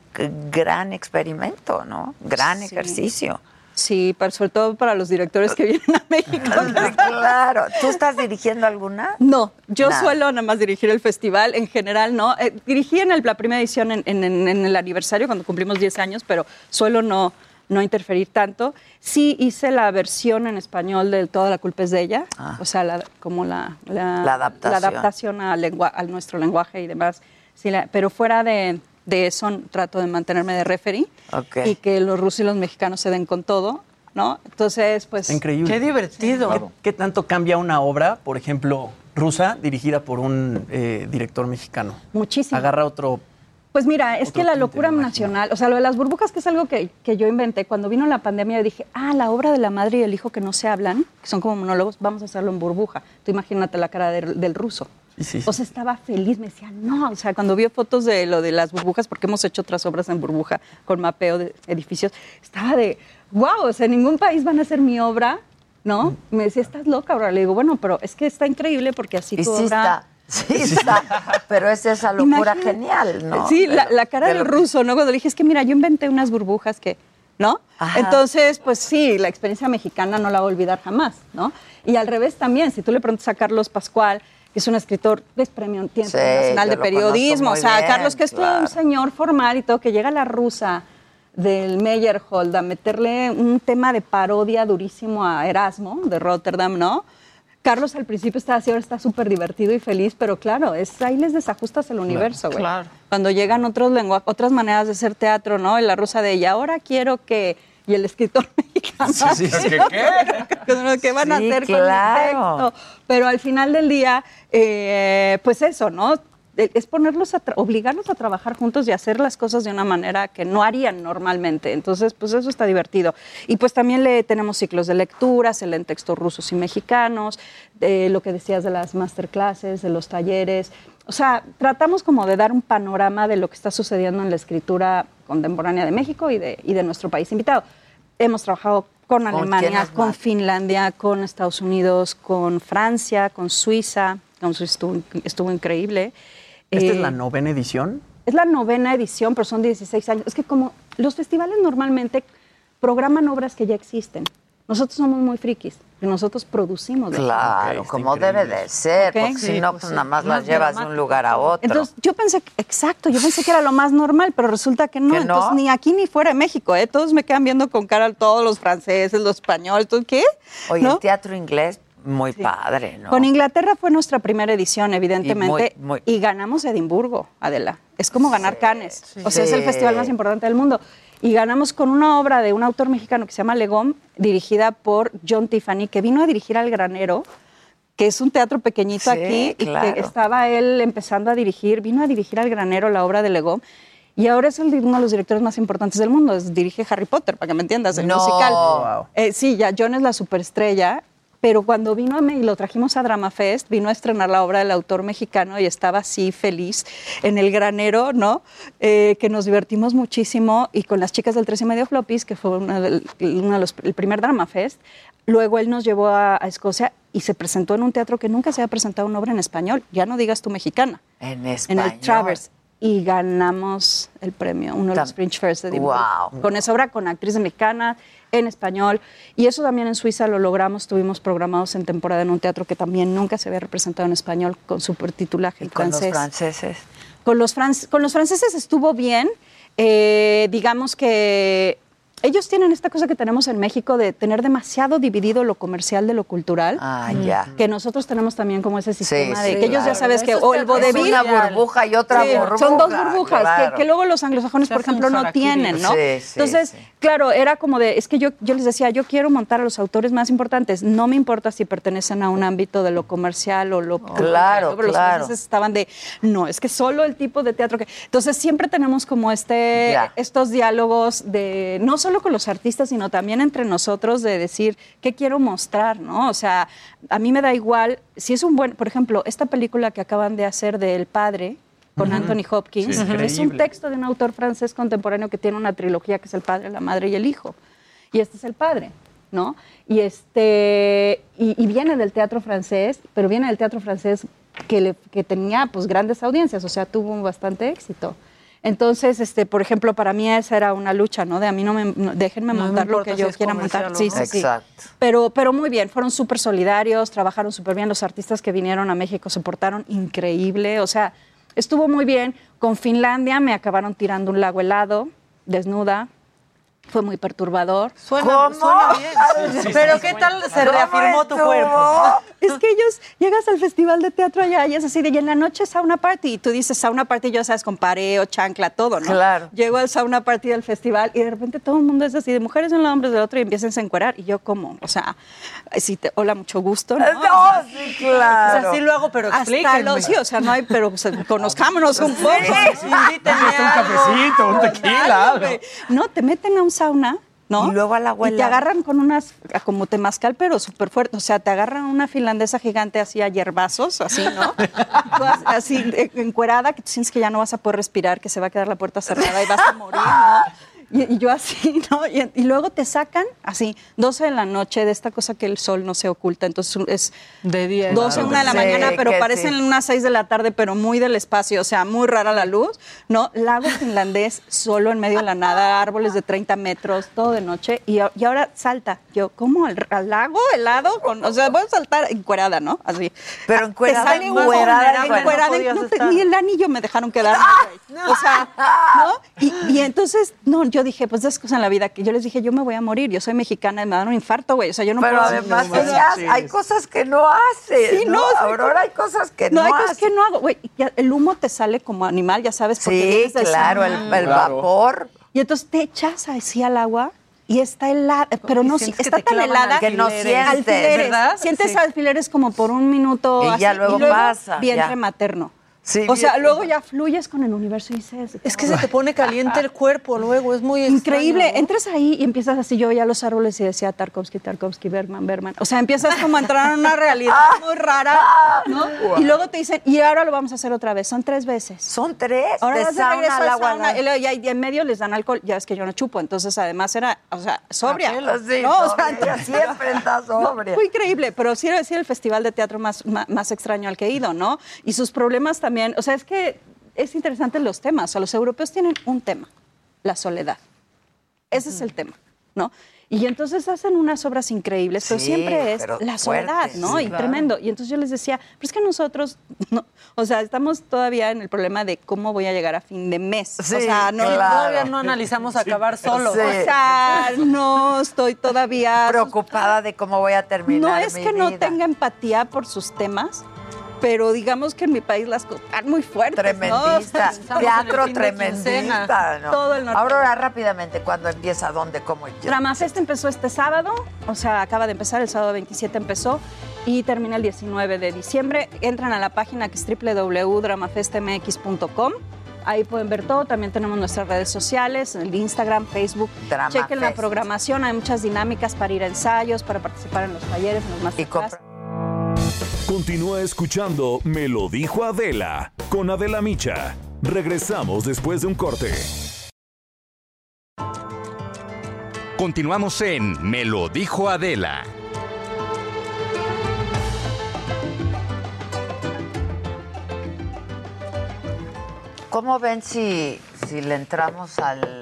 gran experimento, ¿no? Gran Sí. ejercicio. Sí, pero sobre todo para los directores que vienen a México. [laughs] claro. ¿Tú estás dirigiendo alguna? No, yo Nada. suelo nada más dirigir el festival, en general no. Eh, dirigí en el- la primera edición en, en- en- el aniversario, cuando cumplimos 10 años, pero suelo no, no interferir tanto. Sí hice la versión en español de Toda la culpa es de ella, o sea, la- como la, La adaptación. adaptación a, lengua- a nuestro lenguaje y demás. Sí, la- pero fuera de, de eso trato de mantenerme de referee y que los rusos y los mexicanos se den con todo, ¿no? Entonces, pues... Increíble. Qué divertido. ¿Qué, qué tanto cambia una obra, por ejemplo, rusa, dirigida por un eh, director mexicano? Muchísimo. Agarra otro. Pues mira, es que la locura me nacional, o sea, lo de las burbujas, que es algo que, que yo inventé, cuando vino la pandemia, yo dije, ah, la obra de la madre y el hijo que no se hablan, que son como monólogos, vamos a hacerlo en burbuja. Tú imagínate la cara del, del ruso. O sea, estaba feliz, me decía, no, o sea, cuando vio fotos de lo de las burbujas, porque hemos hecho otras obras en burbuja con mapeo de edificios, estaba de, wow, o sea, en ningún país van a hacer mi obra, ¿no? Mm. Me decía, estás loca, ahora le digo, bueno, pero es que está increíble porque así Y tu sí obra... está, sí está. Pero es esa locura genial, ¿no? Sí, la, cara de del ruso, ¿no? Cuando le dije, es que mira, yo inventé unas burbujas que, ¿no? Ajá. Entonces, pues sí, la experiencia mexicana no la voy a olvidar jamás, ¿no? Y al revés también, si tú le preguntas a Carlos Pascual, es un escritor, es premio Tiempo Sí, Nacional yo de Periodismo, o sea, bien, Carlos, que es todo un claro. señor formal y todo, que llega a la rusa del Meyerhold a meterle un tema de parodia durísimo a Erasmo de Rotterdam, ¿no? Carlos al principio estaba así, ahora está súper divertido y feliz, pero claro, es ahí les desajustas el universo, güey. claro. Cuando llegan otros lengua, otras maneras de hacer teatro, ¿no? En la rusa de ella, ahora quiero que y el escritor [laughs] mexicano. Sí, sí, es que, ¿qué? ¿Qué van a Sí, hacer claro. con el texto? Pero al final del día, eh, pues eso, ¿no? Es ponerlos a obligarlos a trabajar juntos y hacer las cosas de una manera que no harían normalmente. Entonces, pues eso está divertido. Y pues también le tenemos ciclos de lectura, se leen textos rusos y mexicanos, de lo que decías de las masterclasses, de los talleres. O sea, tratamos como de dar un panorama de lo que está sucediendo en la escritura contemporánea de México y de, y de nuestro país invitado. Hemos trabajado con ¿Con Alemania, con? Finlandia, con Estados Unidos, con Francia, con Suiza. Estuvo, estuvo increíble. ¿Esta es Eh, la novena edición? es la novena edición, pero son 16 años. Es que como los festivales normalmente programan obras que ya existen. Nosotros somos muy frikis, nosotros producimos. Claro, como debe de ser, porque si Sí, no, pues pues sí. nada más las llevas de un lugar a otro. Entonces, yo pensé, que- exacto, yo pensé que era lo más normal, pero resulta que no. ¿Que no? Entonces, ni aquí ni fuera de México, ¿eh? Todos me quedan viendo con cara todos los franceses, los españoles, ¿tú qué? Oye, ¿No? el teatro inglés, muy padre, ¿no? Con Inglaterra fue nuestra primera edición, evidentemente, y, Y muy- ganamos Edimburgo, Adela. Es como ganar Cannes. O sea, es el festival más importante del mundo. Y ganamos con una obra de un autor mexicano que se llama Legón, dirigida por John Tiffany, que vino a dirigir al Granero, que es un teatro pequeñito Sí, aquí, y claro. que estaba él empezando a dirigir, vino a dirigir al Granero la obra de Legón. Y ahora es uno de los directores más importantes del mundo. es- dirige Harry Potter, para que me entiendas, el No. musical. Eh, sí, ya John es la superestrella, pero cuando vino a Me- y lo trajimos a Drama Fest, vino a estrenar la obra del autor mexicano y estaba así feliz en el granero, ¿no? Eh, que nos divertimos muchísimo y con las chicas del Tres y Medio Floppies, que fue una del- uno de los, el primer Drama Fest. Luego él nos llevó a, a Escocia y se presentó en un teatro que nunca se había presentado una obra en español, ya no digas tú mexicana, En en español. el Travers. Y ganamos el premio, uno de los Fringe Fairs de Edimburgo. Wow. Con esa obra, con actriz mexicana, en español. Y eso también en Suiza lo logramos. Estuvimos programados en temporada en un teatro que también nunca se había representado en español con supertitulaje en ¿Y con francés. los franceses? Con los, fran- con los franceses estuvo bien. Eh, digamos que ellos tienen esta cosa que tenemos en México de tener demasiado dividido lo comercial de lo cultural. Ah, ya. Que nosotros tenemos también como ese sistema de sí, que ellos ya sabes que o el vodevil una burbuja y otra Sí, burbuja, Son dos burbujas claro. que, que luego los anglosajones, por ejemplo, no tienen, ¿no? Sí, sí, Entonces, sí. claro, era como de, es que yo, yo les decía, yo quiero montar a los autores más importantes. No me importa si pertenecen a un ámbito de lo comercial o lo Claro, pero Los claro. franceses estaban de, no, es que solo el tipo de teatro que... Entonces siempre tenemos como este, Ya. estos diálogos de, no solo con los artistas, sino también entre nosotros de decir, ¿qué quiero mostrar? ¿no? O sea, a mí me da igual, si es un buen, por ejemplo, esta película que acaban de hacer de El Padre, con Anthony Hopkins, Sí, es un texto de un autor francés contemporáneo que tiene una trilogía que es El Padre, la Madre y el Hijo. Y este es el Padre. ¿no? Y, este, y, y viene del teatro francés, pero viene del teatro francés que, le- que tenía pues grandes audiencias, o sea, tuvo bastante éxito. Entonces, este, por ejemplo, para mí esa era una lucha, ¿no? De a mí no me, no- déjenme No me montar lo que si yo quiera montar. Sí, sí, sí. Exacto. Pero, pero muy bien, fueron súper solidarios, trabajaron súper bien, los artistas que vinieron a México se portaron increíble, o sea, estuvo muy bien. Con Finlandia me acabaron tirando un lago helado, desnuda, fue muy perturbador. Suena, suena bien. [laughs] Pero ¿qué tal se reafirmó tu cuerpo? [laughs] Es que ellos, llegas al festival de teatro allá y es así de, y en la noche sauna party, y tú dices sauna party, yo sabes, con pareo, chancla, todo, ¿no? Claro. Llego al sauna party del festival y de repente todo el mundo es así, de mujeres de un lado, hombres del otro, y empiezan a encuerar, y yo como, o sea, sí, te, hola, mucho gusto, ¿no? [laughs] No, sí, claro. O sea, sí lo hago, pero explíquenme. sí, o sea, no hay, pero o sea, conozcámonos un poco. Invítenme un cafecito, un tequila. Algo. No, te meten a un sauna, ¿no? Y luego al agua Y te agarran con unas, como temazcal, pero súper fuerte. O sea, te agarran una finlandesa gigante así a hierbazos, así, ¿no? [laughs] Así, eh, encuerada, que tú sientes que ya no vas a poder respirar, que se va a quedar la puerta cerrada y vas a morir, ¿no? Y, y yo así, [laughs] ¿no? Y, y luego te sacan, así, 12 de la noche, de esta cosa que el sol no se oculta. Entonces es De día. 12, una de la Sí, mañana, pero parecen sí. unas 6 de la tarde, pero muy del espacio, o sea, muy rara la luz, ¿no? Lago finlandés, solo en medio de la nada, árboles de 30 metros, todo de noche, y, y ahora salta. Yo, ¿cómo? ¿Al, al lago helado? Con, o sea, voy a saltar encuerada, ¿no? Así. Pero Te encuerada, sale un encuerada, bueno. encuerada, No no te- ni el anillo me dejaron quedar. [laughs] O sea, ¿no? Y, y entonces, no, yo yo dije, pues es cosa en la vida que yo les dije, yo me voy a morir, yo soy mexicana, me dan un infarto, güey. O sea, yo no Pero puedo además no, ellas, hay cosas que no haces. Sí, ¿no? no, sí, Aurora, hay cosas que no, no, hay cosas haces. que no hago, güey. El humo te sale como animal, ya sabes. porque Sí, claro, el- sauna. el Claro. vapor. Y entonces te echas así al agua y está helada, pero no, que está tan helada. Que no sientes, alfileres, ¿verdad? Sientes Sí. alfileres como por un minuto Y así, ya luego pasa, vientre ya. materno. Sí, o sea, bien- luego ya fluyes con el universo y dices... Es que se te pone caliente el cuerpo luego, es muy Increíble. extraño, ¿no? Entras ahí y empiezas así, yo veía los árboles y decía Tarkovsky, Tarkovsky, Berman, Berman. O sea, empiezas como a entrar en una realidad [laughs] muy rara, ¿no? Y luego te dicen, y ahora lo vamos a hacer otra vez. Son tres veces. Son tres. Ahora de vas de sauna regreso al agua, sauna, ¿no? y luego y en medio les dan alcohol. Ya es que yo no chupo, entonces además era, o sea, sobria. Sí, ¿no? O sea, sobria, siempre está [laughs] sobria. Fue increíble, pero sí era, el festival de teatro más, más, más extraño al que he ido, ¿no? Y sus problemas también, o sea, es que es interesante los temas. O sea, los europeos tienen un tema, la soledad. Ese es el tema, ¿no? Y entonces hacen unas obras increíbles, pero siempre es pero la soledad, fuertes, ¿no? sí, y claro. tremendo. Y entonces yo les decía, pero es que nosotros, [laughs] no, o sea, estamos todavía en el problema de cómo voy a llegar a fin de mes. o sea, no, claro. Todavía no analizamos acabar solos. O sea, [laughs] no estoy todavía preocupada de cómo voy a terminar. No es mi que no tenga empatía por sus temas, pero digamos que en mi país las cosas están muy fuertes. Tremendista, [laughs] teatro tremendista. ¿no? Todo el norte. Aurora, rápidamente, ¿cuándo empieza? ¿Dónde? ¿Cómo? Yo- Dramafest empezó este sábado, o sea, acaba de empezar, el sábado 27 empezó y termina el 19 de diciembre. Entran a la página que es www.dramafestmx.com. Ahí pueden ver todo. También tenemos nuestras redes sociales, el Instagram, Facebook. Dramafest. Chequen la programación. Hay muchas dinámicas para ir a ensayos, para participar en los talleres, en los masterclass. Continúa escuchando Me lo dijo Adela con Adela Micha. Regresamos después de un corte. Continuamos en Me lo dijo Adela. ¿Cómo ven si, si le entramos al,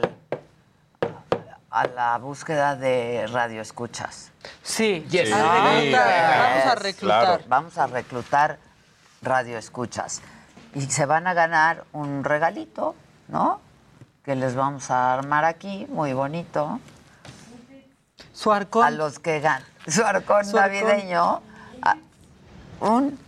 a la búsqueda de radioescuchas? Sí, Yes. a reclutar, vamos a reclutar. Claro. Vamos a reclutar radioescuchas. Y se van a ganar un regalito, ¿no? Que les vamos a armar aquí, muy bonito. Su arcón. A los que ganan. Su arcón Su navideño. un,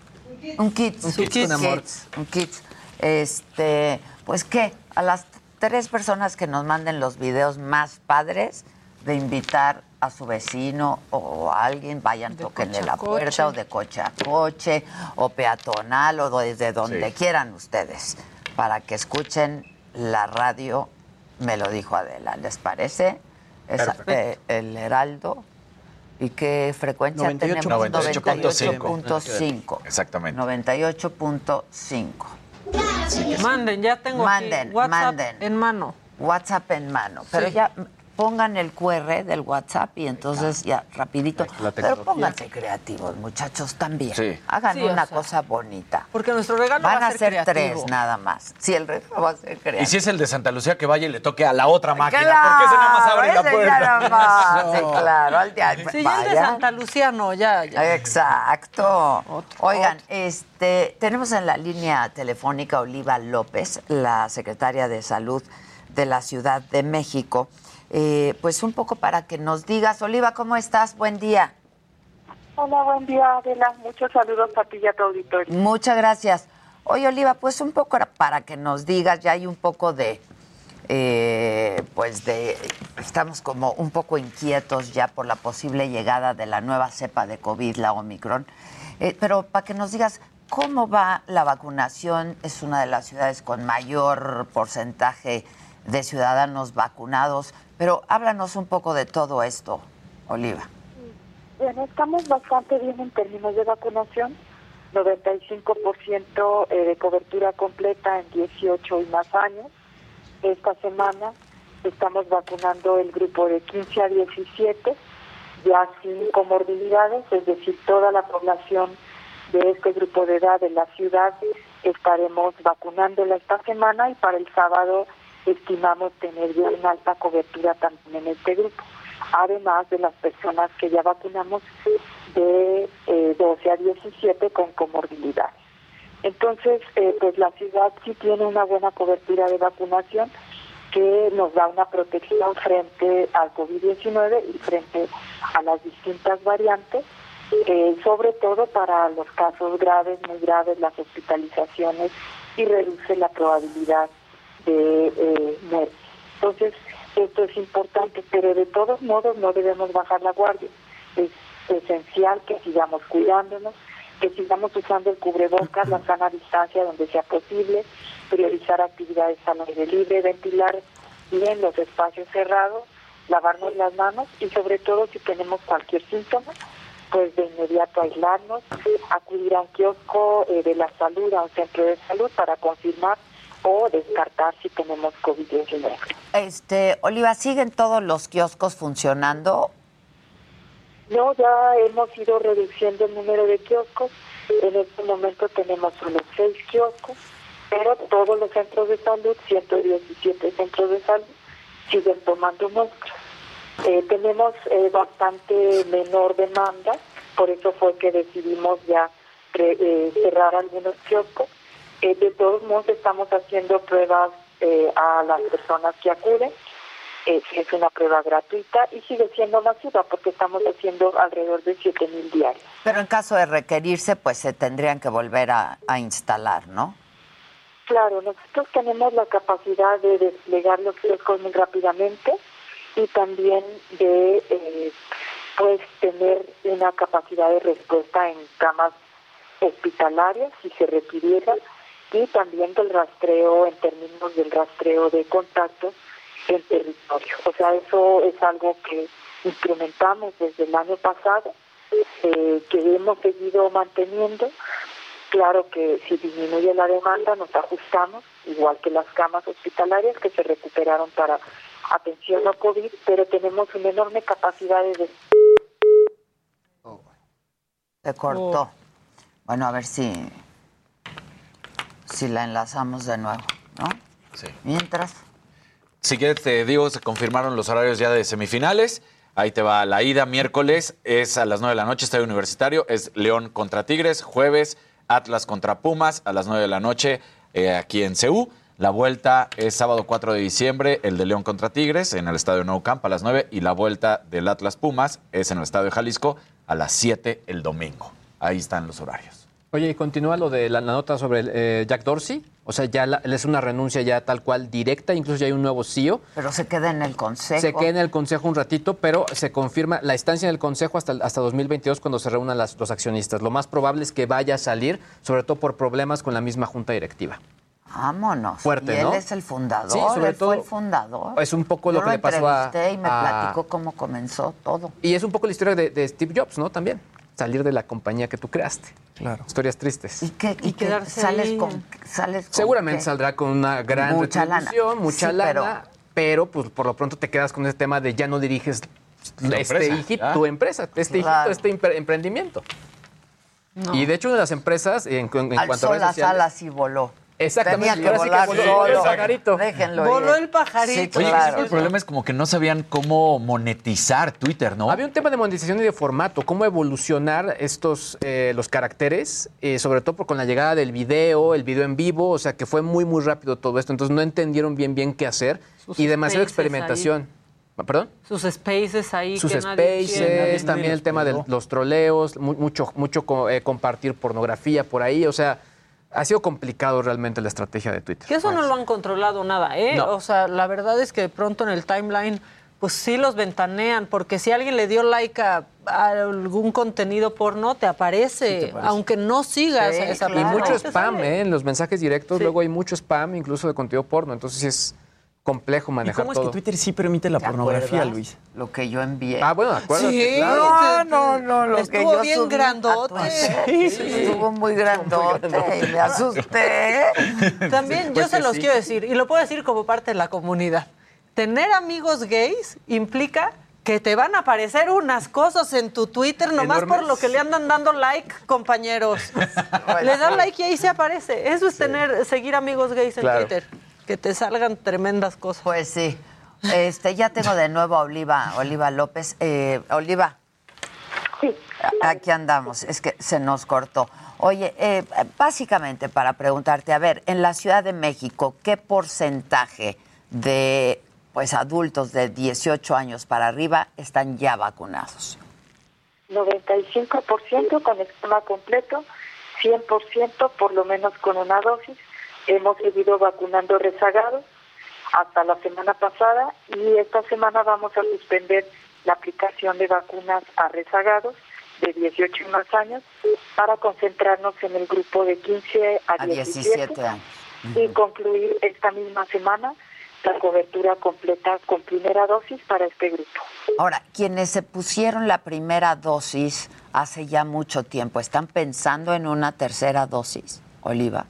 un kit. Un kit con amor. Un kit. Este, pues qué, a las tres personas que nos manden los videos más padres de invitar a su vecino o a alguien, vayan, toquenle coche a la coche. puerta o de coche a coche o peatonal o desde donde Sí. quieran ustedes para que escuchen la radio, me lo dijo Adela, ¿les parece? Es, eh, el Heraldo. ¿Y qué frecuencia 98. tenemos? 98.5. 98.5. Exactamente. 98.5. Manden, ya tengo Manden, aquí WhatsApp manden. en mano. WhatsApp en mano. Pero Sí. ya pongan el QR del WhatsApp y entonces ya rapidito. Pero pónganse creativos, muchachos, también. Sí. Hagan Sí, o una sea, cosa bonita. Porque nuestro regalo Van va a a ser ser creativo. tres nada más. Si el regalo va a ser creativo. Y si es el de Santa Lucía, que vaya y le toque a la otra máquina. Claro, porque ese nada más abre la puerta. nada más, [laughs] sí, No. claro. Al día, Sí, ya el de. Santa Lucía no, ya, ya. Exacto. Oigan, este, tenemos en la línea telefónica Oliva López, la secretaria de Salud de la Ciudad de México. Eh, pues un poco para que nos digas, Oliva, ¿cómo estás? Buen día. Hola, buen día, Adela. Muchos saludos a ti y a tu auditorio. Muchas gracias. Oye, Oliva, pues un poco para que nos digas, ya hay un poco de, eh, pues de, estamos como un poco inquietos ya por la posible llegada de la nueva cepa de COVID, la Omicron. Eh, pero para que nos digas, ¿cómo va la vacunación? Es una de las ciudades con mayor porcentaje de ciudadanos vacunados, pero háblanos un poco de todo esto, Oliva. Bueno, estamos bastante bien en términos de vacunación. 95% eh, de cobertura completa en 18 y más años. Esta semana estamos vacunando el grupo de 15 a 17, ya sin comorbilidades, es decir, toda la población de este grupo de edad de la ciudad estaremos vacunándola esta semana y para el sábado estimamos tener ya una alta cobertura también en este grupo, además de las personas que ya vacunamos de eh, 12 a 17 con comorbilidades. Entonces, eh, pues la ciudad sí tiene una buena cobertura de vacunación que nos da una protección frente al COVID-19 y frente a las distintas variantes, eh, sobre todo para los casos graves, muy graves, las hospitalizaciones y reduce la probabilidad eh. Entonces, esto es importante, pero de todos modos no debemos bajar la guardia. Es esencial que sigamos cuidándonos, que sigamos usando el cubrebocas, la sana distancia donde sea posible, priorizar actividades al aire libre, ventilar bien los espacios cerrados, lavarnos las manos y sobre todo si tenemos cualquier síntoma, pues de inmediato aislarnos, acudir a un kiosco eh, de la salud, a un centro de salud para confirmar o descartar si tenemos COVID-19. Este, Oliva, ¿siguen todos los kioscos funcionando? No, ya hemos ido reduciendo el número de kioscos. En este momento tenemos solo seis kioscos, pero todos los centros de salud, 117 centros de salud, siguen tomando muestras. Eh, tenemos eh, bastante menor demanda, por eso fue que decidimos ya eh, cerrar algunos kioscos. Eh, de todos modos, estamos haciendo pruebas eh, a las personas que acuden. Eh, es una prueba gratuita y sigue siendo masiva porque estamos haciendo alrededor de 7 mil diarios. Pero en caso de requerirse, pues se tendrían que volver a, a instalar, ¿no? Claro, nosotros tenemos la capacidad de desplegar los kioscos muy rápidamente y también de eh, pues tener una capacidad de respuesta en camas hospitalarias si se requiriera y también del rastreo en términos del rastreo de contactos en territorio. O sea, eso es algo que instrumentamos desde el año pasado, eh, que hemos seguido manteniendo. Claro que si disminuye la demanda nos ajustamos, igual que las camas hospitalarias que se recuperaron para atención no COVID, pero tenemos una enorme capacidad de... Se cortó. Bueno, a ver si, si la enlazamos de nuevo, ¿no? Sí. Mientras. Si quieres, te digo, se confirmaron los horarios ya de semifinales. Ahí te va la ida miércoles, es a las 9 de la noche, estadio universitario, es León contra Tigres, jueves Atlas contra Pumas a las 9 de la noche eh, aquí en CEU. La vuelta es sábado 4 de diciembre, el de León contra Tigres en el estadio Nou Camp a las 9 y la vuelta del Atlas Pumas es en el estadio Jalisco a las 7 el domingo. Ahí están los horarios. Oye, y continúa lo de la, la nota sobre eh, Jack Dorsey. O sea, ya la- es una renuncia ya tal cual directa, incluso ya hay un nuevo CEO. Pero se queda en el consejo. Se queda en el consejo un ratito, pero se confirma la estancia en el consejo hasta, hasta 2022 cuando se reúnan las- los accionistas. Lo más probable es que vaya a salir, sobre todo por problemas con la misma junta directiva. Vámonos. Fuerte, y él ¿no? es el fundador, Sí, sobre él todo- fue el fundador. Es un poco Yo lo que le pasó a- y me a- platicó cómo comenzó todo. Y es un poco la historia de, de Steve Jobs, ¿no? También. Salir de la compañía que tú creaste. Claro. Historias tristes. Y que, y que quedarse sales ahí. con, sales con Seguramente qué? saldrá con una gran Mucha lana. mucha Sí, lana, pero... pues por lo pronto te quedas con ese tema de ya no diriges Tu este empresa, hijito, tu empresa, este Claro. hijito, este empre- emprendimiento. Y de hecho una de las empresas en, en Al cuanto a redes las sociales, alas y voló. Exactamente, Tenía que ahora sí que voló, solo. el pajarito. Déjenlo Voló ir. el pajarito. Sí, Oye, claro. el problema es como que no sabían cómo monetizar Twitter, ¿no? Había un tema de monetización y de formato, cómo evolucionar estos eh, los caracteres, eh, sobre todo por- con la llegada del video, el video en vivo, o sea que fue muy muy rápido todo esto, entonces no entendieron bien bien qué hacer Sus y demasiada experimentación. ¿Perdón? Sus spaces ahí. Sus que nadie spaces, también el tema de los troleos, mu- mucho, mucho eh, compartir pornografía por ahí, o sea, ha sido complicado realmente la estrategia de Twitter. Que eso no lo han controlado nada, ¿eh? No. O sea, la verdad es que de pronto en el timeline, pues sí los ventanean, porque si alguien le dio like a, a algún contenido porno, te aparece, aparece. aunque no sigas a esa Y persona. mucho spam. ¿eh? En los mensajes directos, luego hay mucho spam, incluso de contenido porno, entonces sí es complejo ¿Y manejar cómo es que. Twitter sí permite la ¿Te pornografía, acuerdas? Luis? Lo que yo envié. Ah, bueno, acuérdate. Sí, claro. No, no, no, lo que Estuvo yo bien grandote. [laughs] Sí, Estuvo muy grandote y me asusté. [laughs] También yo pues se que los sí. quiero decir, y lo puedo decir como parte de la comunidad. Tener amigos gays implica que te van a aparecer unas cosas en tu Twitter nomás Enormes. por lo que le andan dando like, compañeros. [laughs] le dan like y ahí se aparece. Eso es tener, seguir amigos gays en Claro. Twitter. Que te salgan tremendas cosas. Pues sí. Este, ya tengo de nuevo a Oliva, Oliva López. Eh, Oliva. a- Aquí andamos, es que se nos cortó. Oye, eh, básicamente para preguntarte, a ver, en la Ciudad de México, ¿qué porcentaje de pues adultos de 18 años para arriba están ya vacunados. 95% con esquema completo, 100% por lo menos con una dosis. Hemos seguido vacunando rezagados hasta la semana pasada y esta semana vamos a suspender la aplicación de vacunas a rezagados de 18 y más años para concentrarnos en el grupo de 15 a, A 17, 17 años. y concluir esta misma semana la cobertura completa con primera dosis para este grupo. Ahora, quienes se pusieron la primera dosis hace ya mucho tiempo, ¿están pensando en una tercera dosis, Oliva?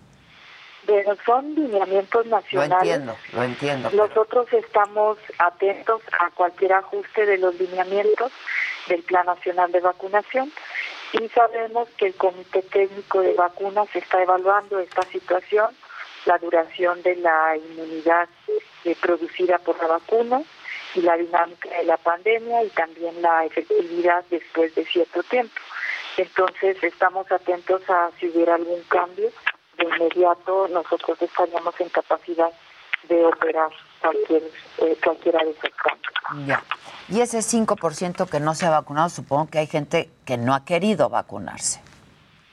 Pero son lineamientos Lo nacionales. entiendo, lo entiendo. Nosotros estamos atentos a cualquier ajuste de los lineamientos del Plan Nacional de Vacunación y sabemos que el Comité Técnico de Vacunas está evaluando esta situación, la duración de la inmunidad eh, producida por la vacuna y la dinámica de la pandemia y también la efectividad después de cierto tiempo. Entonces estamos atentos a si hubiera algún cambio. De inmediato nosotros estaríamos en capacidad de operar cualquier, eh, cualquiera de esos cambios. Ya. Y ese 5% que no se ha vacunado, supongo que hay gente que no ha querido vacunarse.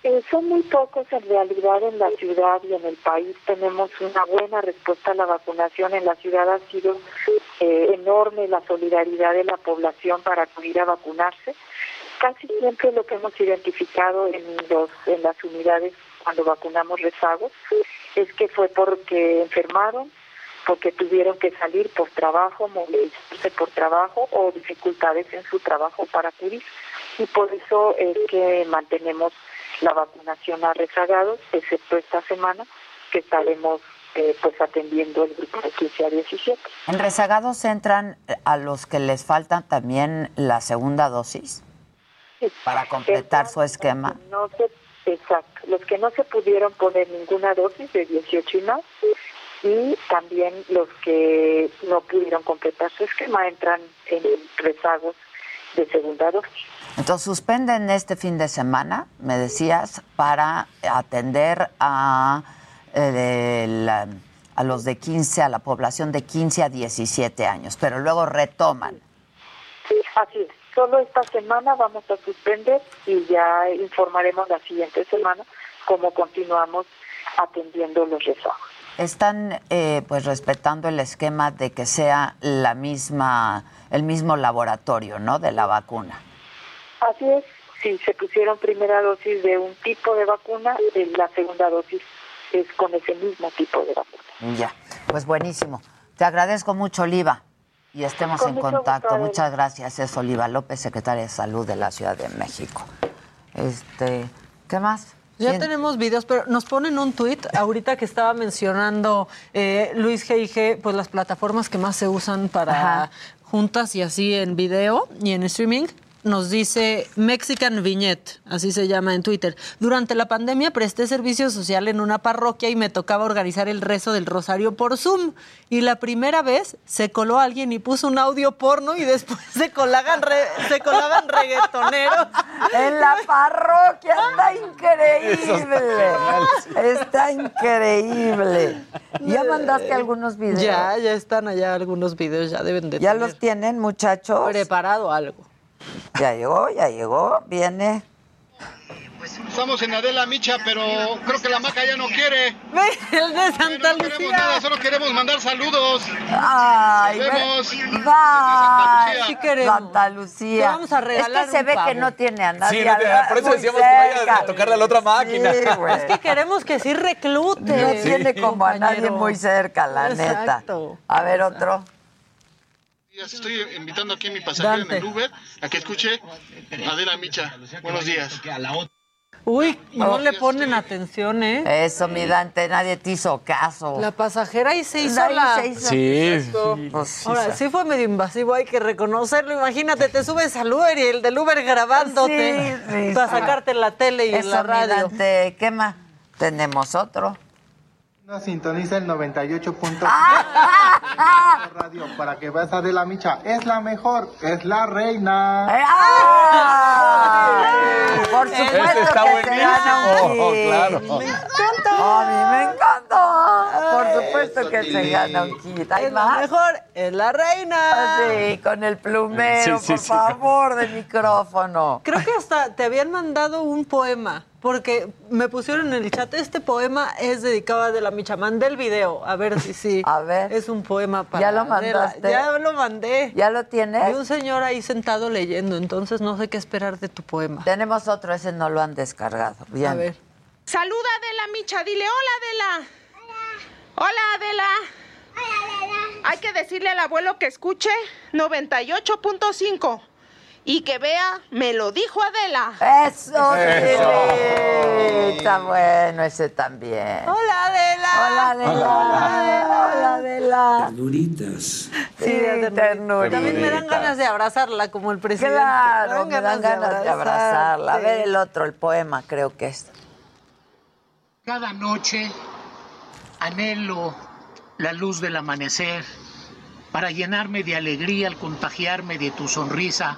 Eh, son muy pocos en realidad en la ciudad y en el país. Tenemos una buena respuesta a la vacunación. En la ciudad ha sido eh, enorme la solidaridad de la población para acudir a vacunarse. Casi siempre lo que hemos identificado en, los, en las unidades cuando vacunamos rezagos es que fue porque enfermaron, porque tuvieron que salir por trabajo, movilizarse por trabajo o dificultades en su trabajo para acudir. Y por eso es que mantenemos la vacunación a rezagados, excepto esta semana que estaremos eh, pues atendiendo el grupo de 15 a 17. ¿En rezagados entran a los que les faltan también la segunda dosis para completar su esquema? No se, exacto, los que no se pudieron poner ninguna dosis de 18 y más y también los que no pudieron completar su esquema entran en rezagos de segunda dosis. Entonces suspenden este fin de semana, me decías, para atender a, eh, la- a los de 15, a la población de 15 a 17 años, pero luego retoman. Así es, solo esta semana vamos a suspender y ya informaremos la siguiente semana cómo continuamos atendiendo los rezagos. Están eh, pues respetando el esquema de que sea la misma, el mismo laboratorio, ¿no? De la vacuna. Así es, si se pusieron primera dosis de un tipo de vacuna, la segunda dosis es con ese mismo tipo de vacuna. Ya, pues buenísimo. Te agradezco mucho, Oliva, y estemos Con en mucho contacto. gusto. Muchas gracias. Es Oliva López, secretaria de Salud de la Ciudad de México. Este, ¿qué más? Ya ¿Quién? tenemos videos, pero nos ponen un tuit ahorita que estaba mencionando eh, Luis G.I.G., pues las plataformas que más se usan para Ajá. juntas y así en video y en streaming. Nos dice Mexican Vignette, así se llama en Twitter. Durante la pandemia presté servicio social en una parroquia y me tocaba organizar el rezo del rosario por Zoom. Y la primera vez se coló alguien y puso un audio porno y después se colaban, re- se colaban reggaetoneros. En la parroquia está increíble. está Está increíble. ¿Ya mandaste algunos videos? Ya, ya están allá algunos videos, ya deben de ¿Ya tener los tienen, muchachos? preparado algo. Ya llegó, ya llegó, viene. Estamos en Adela Micha, pero creo que la maca ya no quiere. El de Santa no queremos nada, solo queremos mandar saludos. Ay, Nos ve- vemos. Bye. Sí queremos. Santa Lucía. Te vamos a regalar Es que se un ve que no tiene a nadie. Sí, no por eso decíamos que vaya a tocarle a la otra máquina. Sí, güey. [laughs] Es que queremos que sí reclute. No tiene como a nadie muy cerca, la Exacto. neta. A ver, otro. Estoy invitando aquí a mi pasajero Dante. en el Uber a que escuche Adela Micha. Buenos días. Uy, no Oh. le ponen atención, ¿eh? Eso, mi Dante, nadie te hizo caso. La pasajera ahí se hizo la... se hizo. Sí. Pues sí, Ahora, sí fue medio invasivo, hay que reconocerlo. Imagínate, te subes al Uber y el del Uber grabándote Sí, sí, para sí. sacarte en la tele y en Eso, la mi radio. Dante, ¿qué más? Tenemos otro. No sintoniza el 98.5 ¡Ah! radio para que veas a Adela Micha. Es la mejor, es la reina. ¡Ah! Por supuesto está que se gana un buenísimo, kit. claro. Me encanta. A mí me encanta. por supuesto que se gana un kit. ¿Hay Es la más? mejor, es la reina. Sí, con el plumero, Sí, sí, por sí. favor, de micrófono. Creo que hasta te habían mandado un poema, porque me pusieron en el chat, este poema es dedicado a Adela Micha. Mandé el video, a ver si sí. [laughs] A ver. Es un poema para ¿Ya lo Adela. mandaste? Ya lo mandé. ¿Ya lo tienes? Y un señor ahí sentado leyendo, entonces no sé qué esperar de tu poema. Tenemos otro, ese no lo han descargado. Bien. A ver. Saluda Adela Micha, dile hola Adela. Hola. Adela. Hay que decirle al abuelo que escuche 98.5 y que vea, me lo dijo Adela. Eso, sí. Está bueno ese también. Hola Adela. Hola Adela. Hola Adela. Duritas. Sí, ternurita. ternurita. También me dan ganas de abrazarla como el presidente. Claro, me dan ganas de abrazarla. A ver el otro, el poema, creo que es. Cada noche anhelo la luz del amanecer para llenarme de alegría al contagiarme de tu sonrisa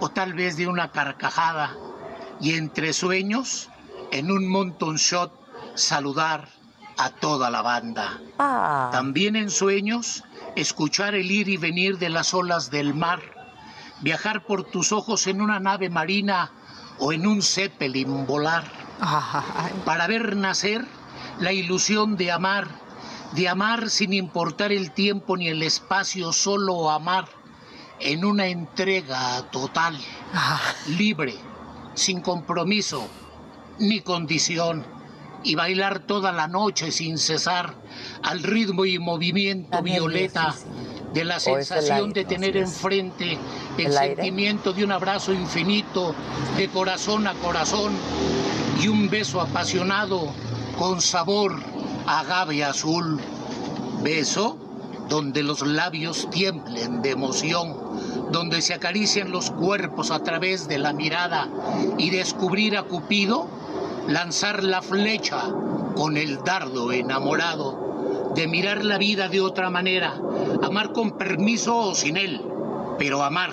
o tal vez de una carcajada y entre sueños en un mountain shot saludar a toda la banda. Ah. También en sueños escuchar el ir y venir de las olas del mar, viajar por tus ojos en una nave marina o en un zeppelin volar para ver nacer la ilusión de amar, de amar sin importar el tiempo ni el espacio, solo amar en una entrega total, libre, sin compromiso ni condición, y bailar toda la noche sin cesar al ritmo y movimiento violeta de la ¿O es el sensación aire? de tener enfrente el, sentimiento de un abrazo infinito de corazón a corazón y un beso apasionado con sabor a agave azul. Beso donde los labios tiemblen de emoción, donde se acarician los cuerpos a través de la mirada y descubrir a Cupido, lanzar la flecha con el dardo enamorado, de mirar la vida de otra manera, amar con permiso o sin él, pero amar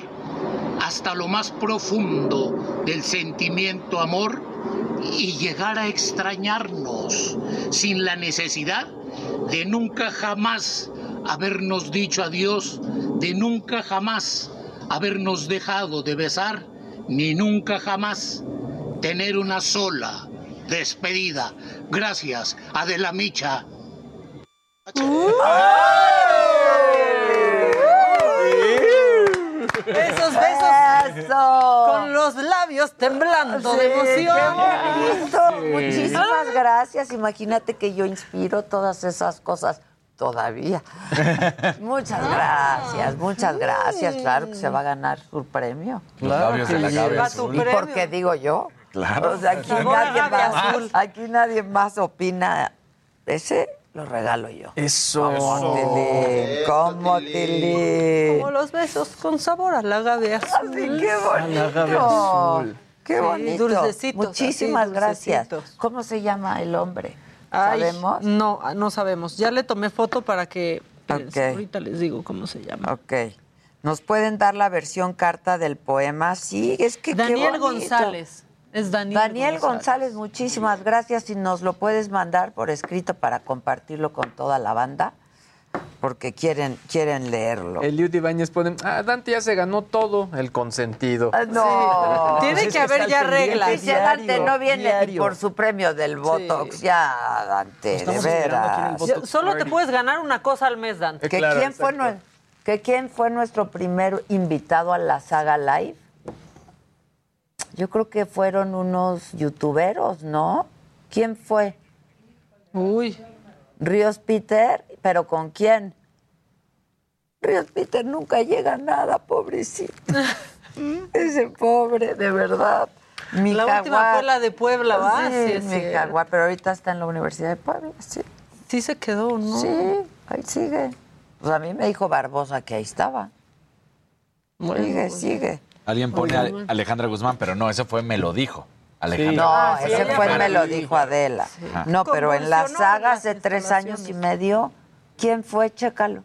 hasta lo más profundo del sentimiento amor y llegar a extrañarnos sin la necesidad de nunca jamás habernos dicho adiós, de nunca jamás habernos dejado de besar, ni nunca jamás tener una sola despedida. Gracias, Adela Micha. Esos besos con los labios temblando de emoción. qué. Muchísimas gracias. Imagínate que yo inspiro todas esas cosas todavía. [laughs] muchas gracias, muchas gracias. Claro que se va a ganar su premio. Los labios de la Sí. Gabe ¿Y Azul. por qué digo yo? Claro. O sea, aquí a nadie, más, Azul. aquí nadie más opina. Ese lo regalo yo. Eso. ¿Cómo, Tilín? ¿Cómo, Tilín? Como los besos con sabor a la agave azul. Así, qué bonito. azul. Qué Sí, bonito. dulcecitos, Muchísimas así, gracias. ¿Cómo se llama el hombre? Ay, ¿Sabemos? No, no sabemos. Ya le tomé foto para que. Ok. Ahorita les digo cómo se llama. Ok. ¿Nos pueden dar la versión carta del poema? Sí, es que Daniel. González. Es Daniel, Daniel González, muchísimas gracias. Si nos lo puedes mandar por escrito para compartirlo con toda la banda, porque quieren, quieren leerlo. Eliud Ibáñez pone, ah, Dante ya se ganó todo el consentido. Ah, No. Tiene Pues que haber ya reglas. Dice Dante, no viene ni diario. por su premio del Botox. Ya, Dante, Estamos de veras. Yo- Solo te puedes ganar una cosa al mes, Dan. ¿Que, Claro, quién fue, exacto. nue- que quién fue nuestro primer invitado a la saga live? Yo creo que fueron unos youtuberos, ¿no? ¿Quién fue? Uy. Ríos Peter, pero ¿con quién? Ríos Peter nunca llega a nada, pobrecito. [laughs] Ese pobre, de verdad. Mi La última fue la de Puebla, ¿va? Sí, Sí, es mi cierto. jaguar, pero ahorita está en la Universidad de Puebla, sí. Sí se quedó, ¿no? Sí, ahí sigue. Pues a mí me dijo Barbosa que ahí estaba. Bueno, sigue, pues, sigue. Alguien pone a Alejandra Guzmán, pero no, eso fue me lo dijo. Alejandra. No, Ah, sí, ese ella fue me me lo dijo Adela. No, pero en la Convulsionó saga las hace tres años y medio, ¿quién fue? Chécalo.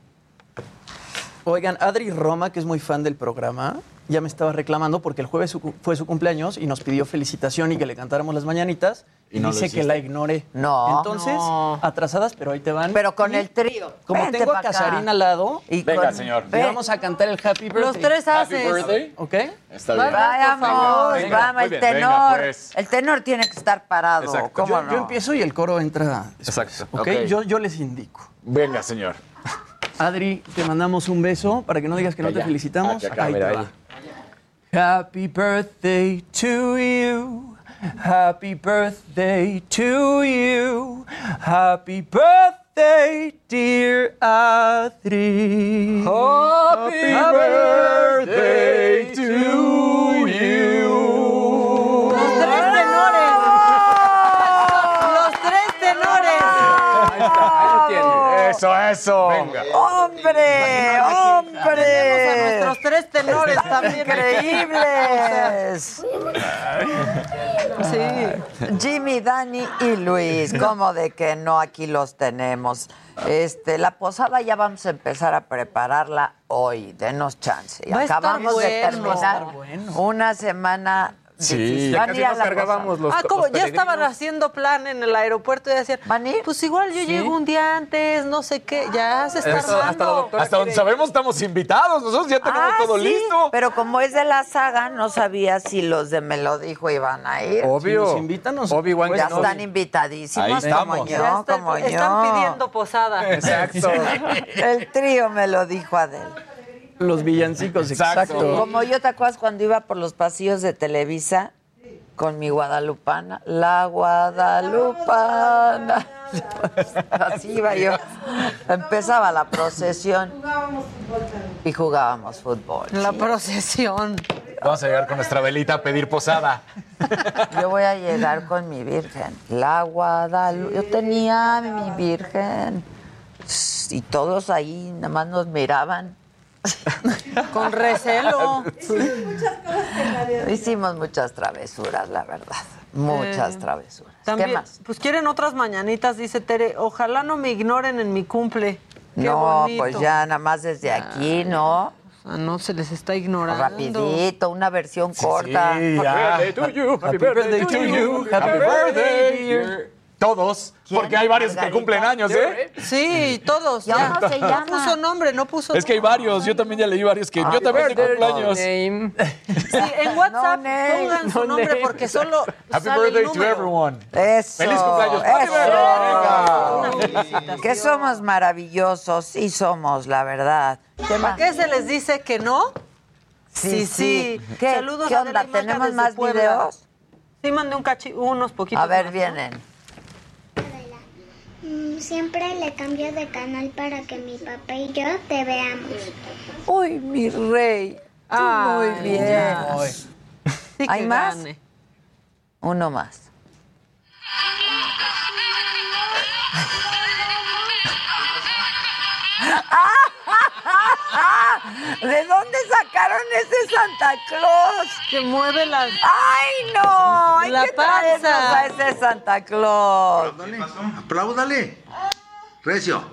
Oigan, Adri Roma, que es muy fan del programa, ya me estaba reclamando porque el jueves su- fue su cumpleaños y nos pidió felicitación y que le cantáramos las mañanitas. Y Y no lo dice que la ignoré. No. Entonces, No. atrasadas, pero ahí te van. Pero con Y el trío. Como Vente tengo a. Casarín al lado, Y Venga, con- señor. le vamos a cantar el Happy Birthday. Los tres Happy haces. birthday. ¿Ok? Está bien. Vamos, Venga, vamos, el tenor. venga, pues. El tenor tiene que estar parado. Exacto. ¿Cómo Yo, no? yo empiezo y el coro entra. después, Exacto. ¿ok? Ok. Yo, yo les indico. Venga, señor. Adri, te mandamos un beso para que no digas que no te felicitamos. Acá, Ahí mira, te ahí. Happy birthday to you. Happy birthday to you. Happy birthday, dear Adri. Happy birthday to you. Eso, eso. Venga. ¡Hombre! Tenemos a ¡Hombre! nuestros tres tenores también. ¡Increíbles! Sí. Jimmy, Dani y Luis, ¿cómo de que no? Aquí los tenemos. Este, la posada ya vamos a empezar a prepararla hoy, denos chance. Y Va a estar acabamos de bueno, terminar bueno. una semana Sí. Ya ¿Van a casi nos cargábamos los Ah, como los ya estaban haciendo plan en el aeropuerto y decían, ¿Van a ir? pues igual yo llego un día antes, no sé qué, ya se está Hasta- hasta armando. donde sabemos estamos invitados. Nosotros ya tenemos Ah, todo sí, listo. Pero como es de la saga, no sabía si los de Me lo dijo iban a ir. Obvio. Si nos invitan, nos- Obi-Wan Ya están invitadísimos, Ahí estamos. como Ya yo, está- como están yo. pidiendo posada. Exacto. [laughs] El trío me lo dijo Adel. Los villancicos, Exacto. exacto. Como yo, ¿te acuerdas cuando iba por los pasillos de Televisa con mi guadalupana? La guadalupana. [laughs] Así iba yo. Empezaba la procesión y jugábamos fútbol. La sí. procesión. Vamos a llegar con nuestra velita a pedir posada. Yo voy a llegar con mi virgen. La Guadalupe. Yo tenía mi virgen. Y todos ahí nada más nos miraban. [laughs] Con recelo. Hicimos muchas travesuras, la verdad. Muchas Eh, travesuras. También, ¿Qué más? Pues quieren otras mañanitas, dice Tere. Ojalá no me ignoren en mi cumple. Qué No, bonito. pues ya nada más desde aquí, ¿no? Ah, no se les está ignorando. Rapidito, una versión corta. Sí. Happy birthday to you. Happy birthday to you. Happy birthday, dear. Todos, ¿Quién? porque hay varios que cumplen años, ¿eh? Sí, todos. ¿Y Ya. cómo se No llama? puso nombre, no puso Es que hay varios, yo también ya leí varios que yo también tengo cumpleaños. Name. [laughs] Sí, en WhatsApp No name. pongan su No nombre name. porque solo Happy sale el birthday to número. everyone. Eso. ¡Feliz cumpleaños! ¡Happy eso. felicitación. Que somos maravillosos, sí somos, la verdad. ¿Qué ¿Para más? qué se les dice que no? Sí, sí. ¿Qué, Saludos ¿qué onda? Y ¿Tenemos más Puebla. videos? Sí, mandé un cachi unos poquitos. A ver, más, ¿no? vienen. Mm, Siempre le cambio de canal para que mi papá y yo te veamos. Uy, mi rey. Ay, muy bien. ¿Hay más? Uno más. ¿De dónde sacaron ese Santa Claus? Que mueve las... ¡Ay, no! Hay La que traernos panza. a ese Santa Claus. Apláudale. Recio.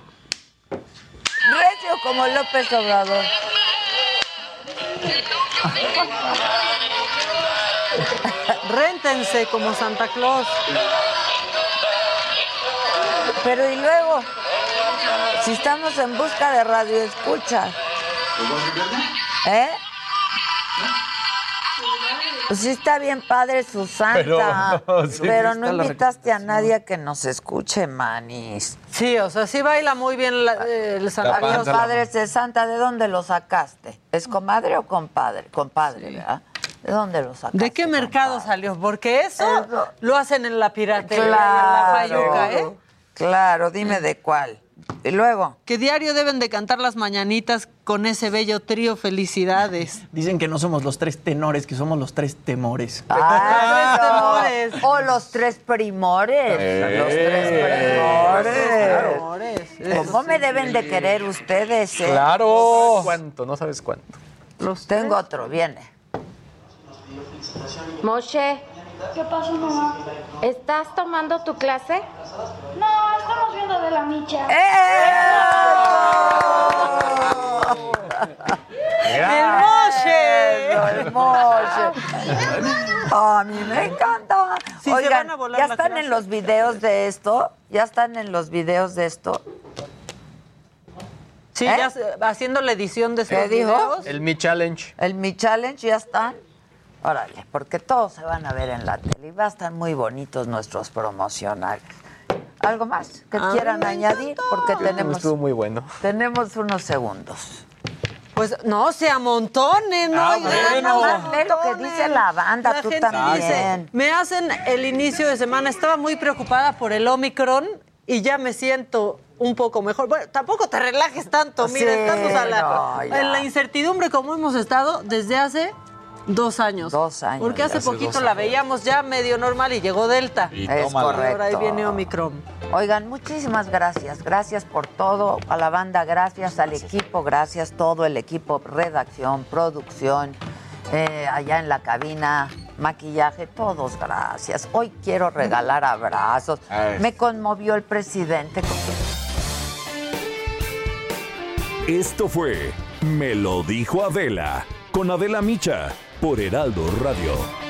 Recio como López Obrador. [laughs] Réntense como Santa Claus. Pero y luego, si estamos en busca de radio escucha, ¿eh? Pues sí está bien padre su santa, Pero, [laughs] sí, pero sí no invitaste a nadie a que nos escuche, manis. Sí, o sea, sí baila muy bien la- eh, el Santa A los padres de Santa, ¿de dónde lo sacaste? ¿Es comadre o compadre? Compadre, ¿verdad? ¿De dónde lo sacaste? ¿De qué mercado salió? Porque eso Eso. lo hacen en la piratería, Claro. en la fayuca, ¿eh? Claro, dime de cuál. Y luego, Que diario deben de cantar las mañanitas con ese bello trío Felicidades. [laughs] Dicen que no somos los tres tenores, que somos los tres temores. ¡Ah, Tres no! temores. O los tres primores. Eh. Los tres primores. Amores. ¿Cómo me deben de querer ustedes? eh? ¡Claro! ¿Cuánto? No sabes cuánto. Los tengo otro, viene. Moshe, ¿Qué pasó, mamá? ¿estás tomando tu clase? No, estamos viendo de la micha. ¡Eh! ¡El Moshe! Eso, [laughs] a mí me encanta. Sí, Oigan, ¿ya están en los videos de esto? ¿Ya están en los videos de esto? Sí, ¿Eh? ya haciendo la edición de sus ¿Qué dijo? videos. El Mi Challenge. El Mi Challenge ya están. Órale, porque todos se van a ver en la tele y va a estar muy bonitos nuestros promocionales. ¿Algo más que A quieran añadir? Porque tenemos, Estuvo muy bueno. tenemos unos segundos. Pues no, se amontonen, ¿no? Ah, bueno. no, Ve lo que dice la banda, La tú gente también. dice, me hacen el inicio de semana, estaba muy preocupada por el Omicron y ya me siento un poco mejor. Bueno, tampoco te relajes tanto, mira, Sí, estamos a la- no, en la incertidumbre como hemos estado desde hace dos años. Dos años. Porque hace, Hace poquito la veíamos ya medio normal y llegó Delta. Es Ahora ahí correcto. viene Omicron. Oigan, muchísimas gracias. Gracias por todo. A la banda, gracias. Al equipo, gracias. Todo el equipo, redacción, producción, eh, allá en la cabina, maquillaje, todos gracias. Hoy quiero regalar [laughs] abrazos. Me conmovió el presidente. Esto fue Me lo dijo Adela con Adela Micha por Heraldo Radio.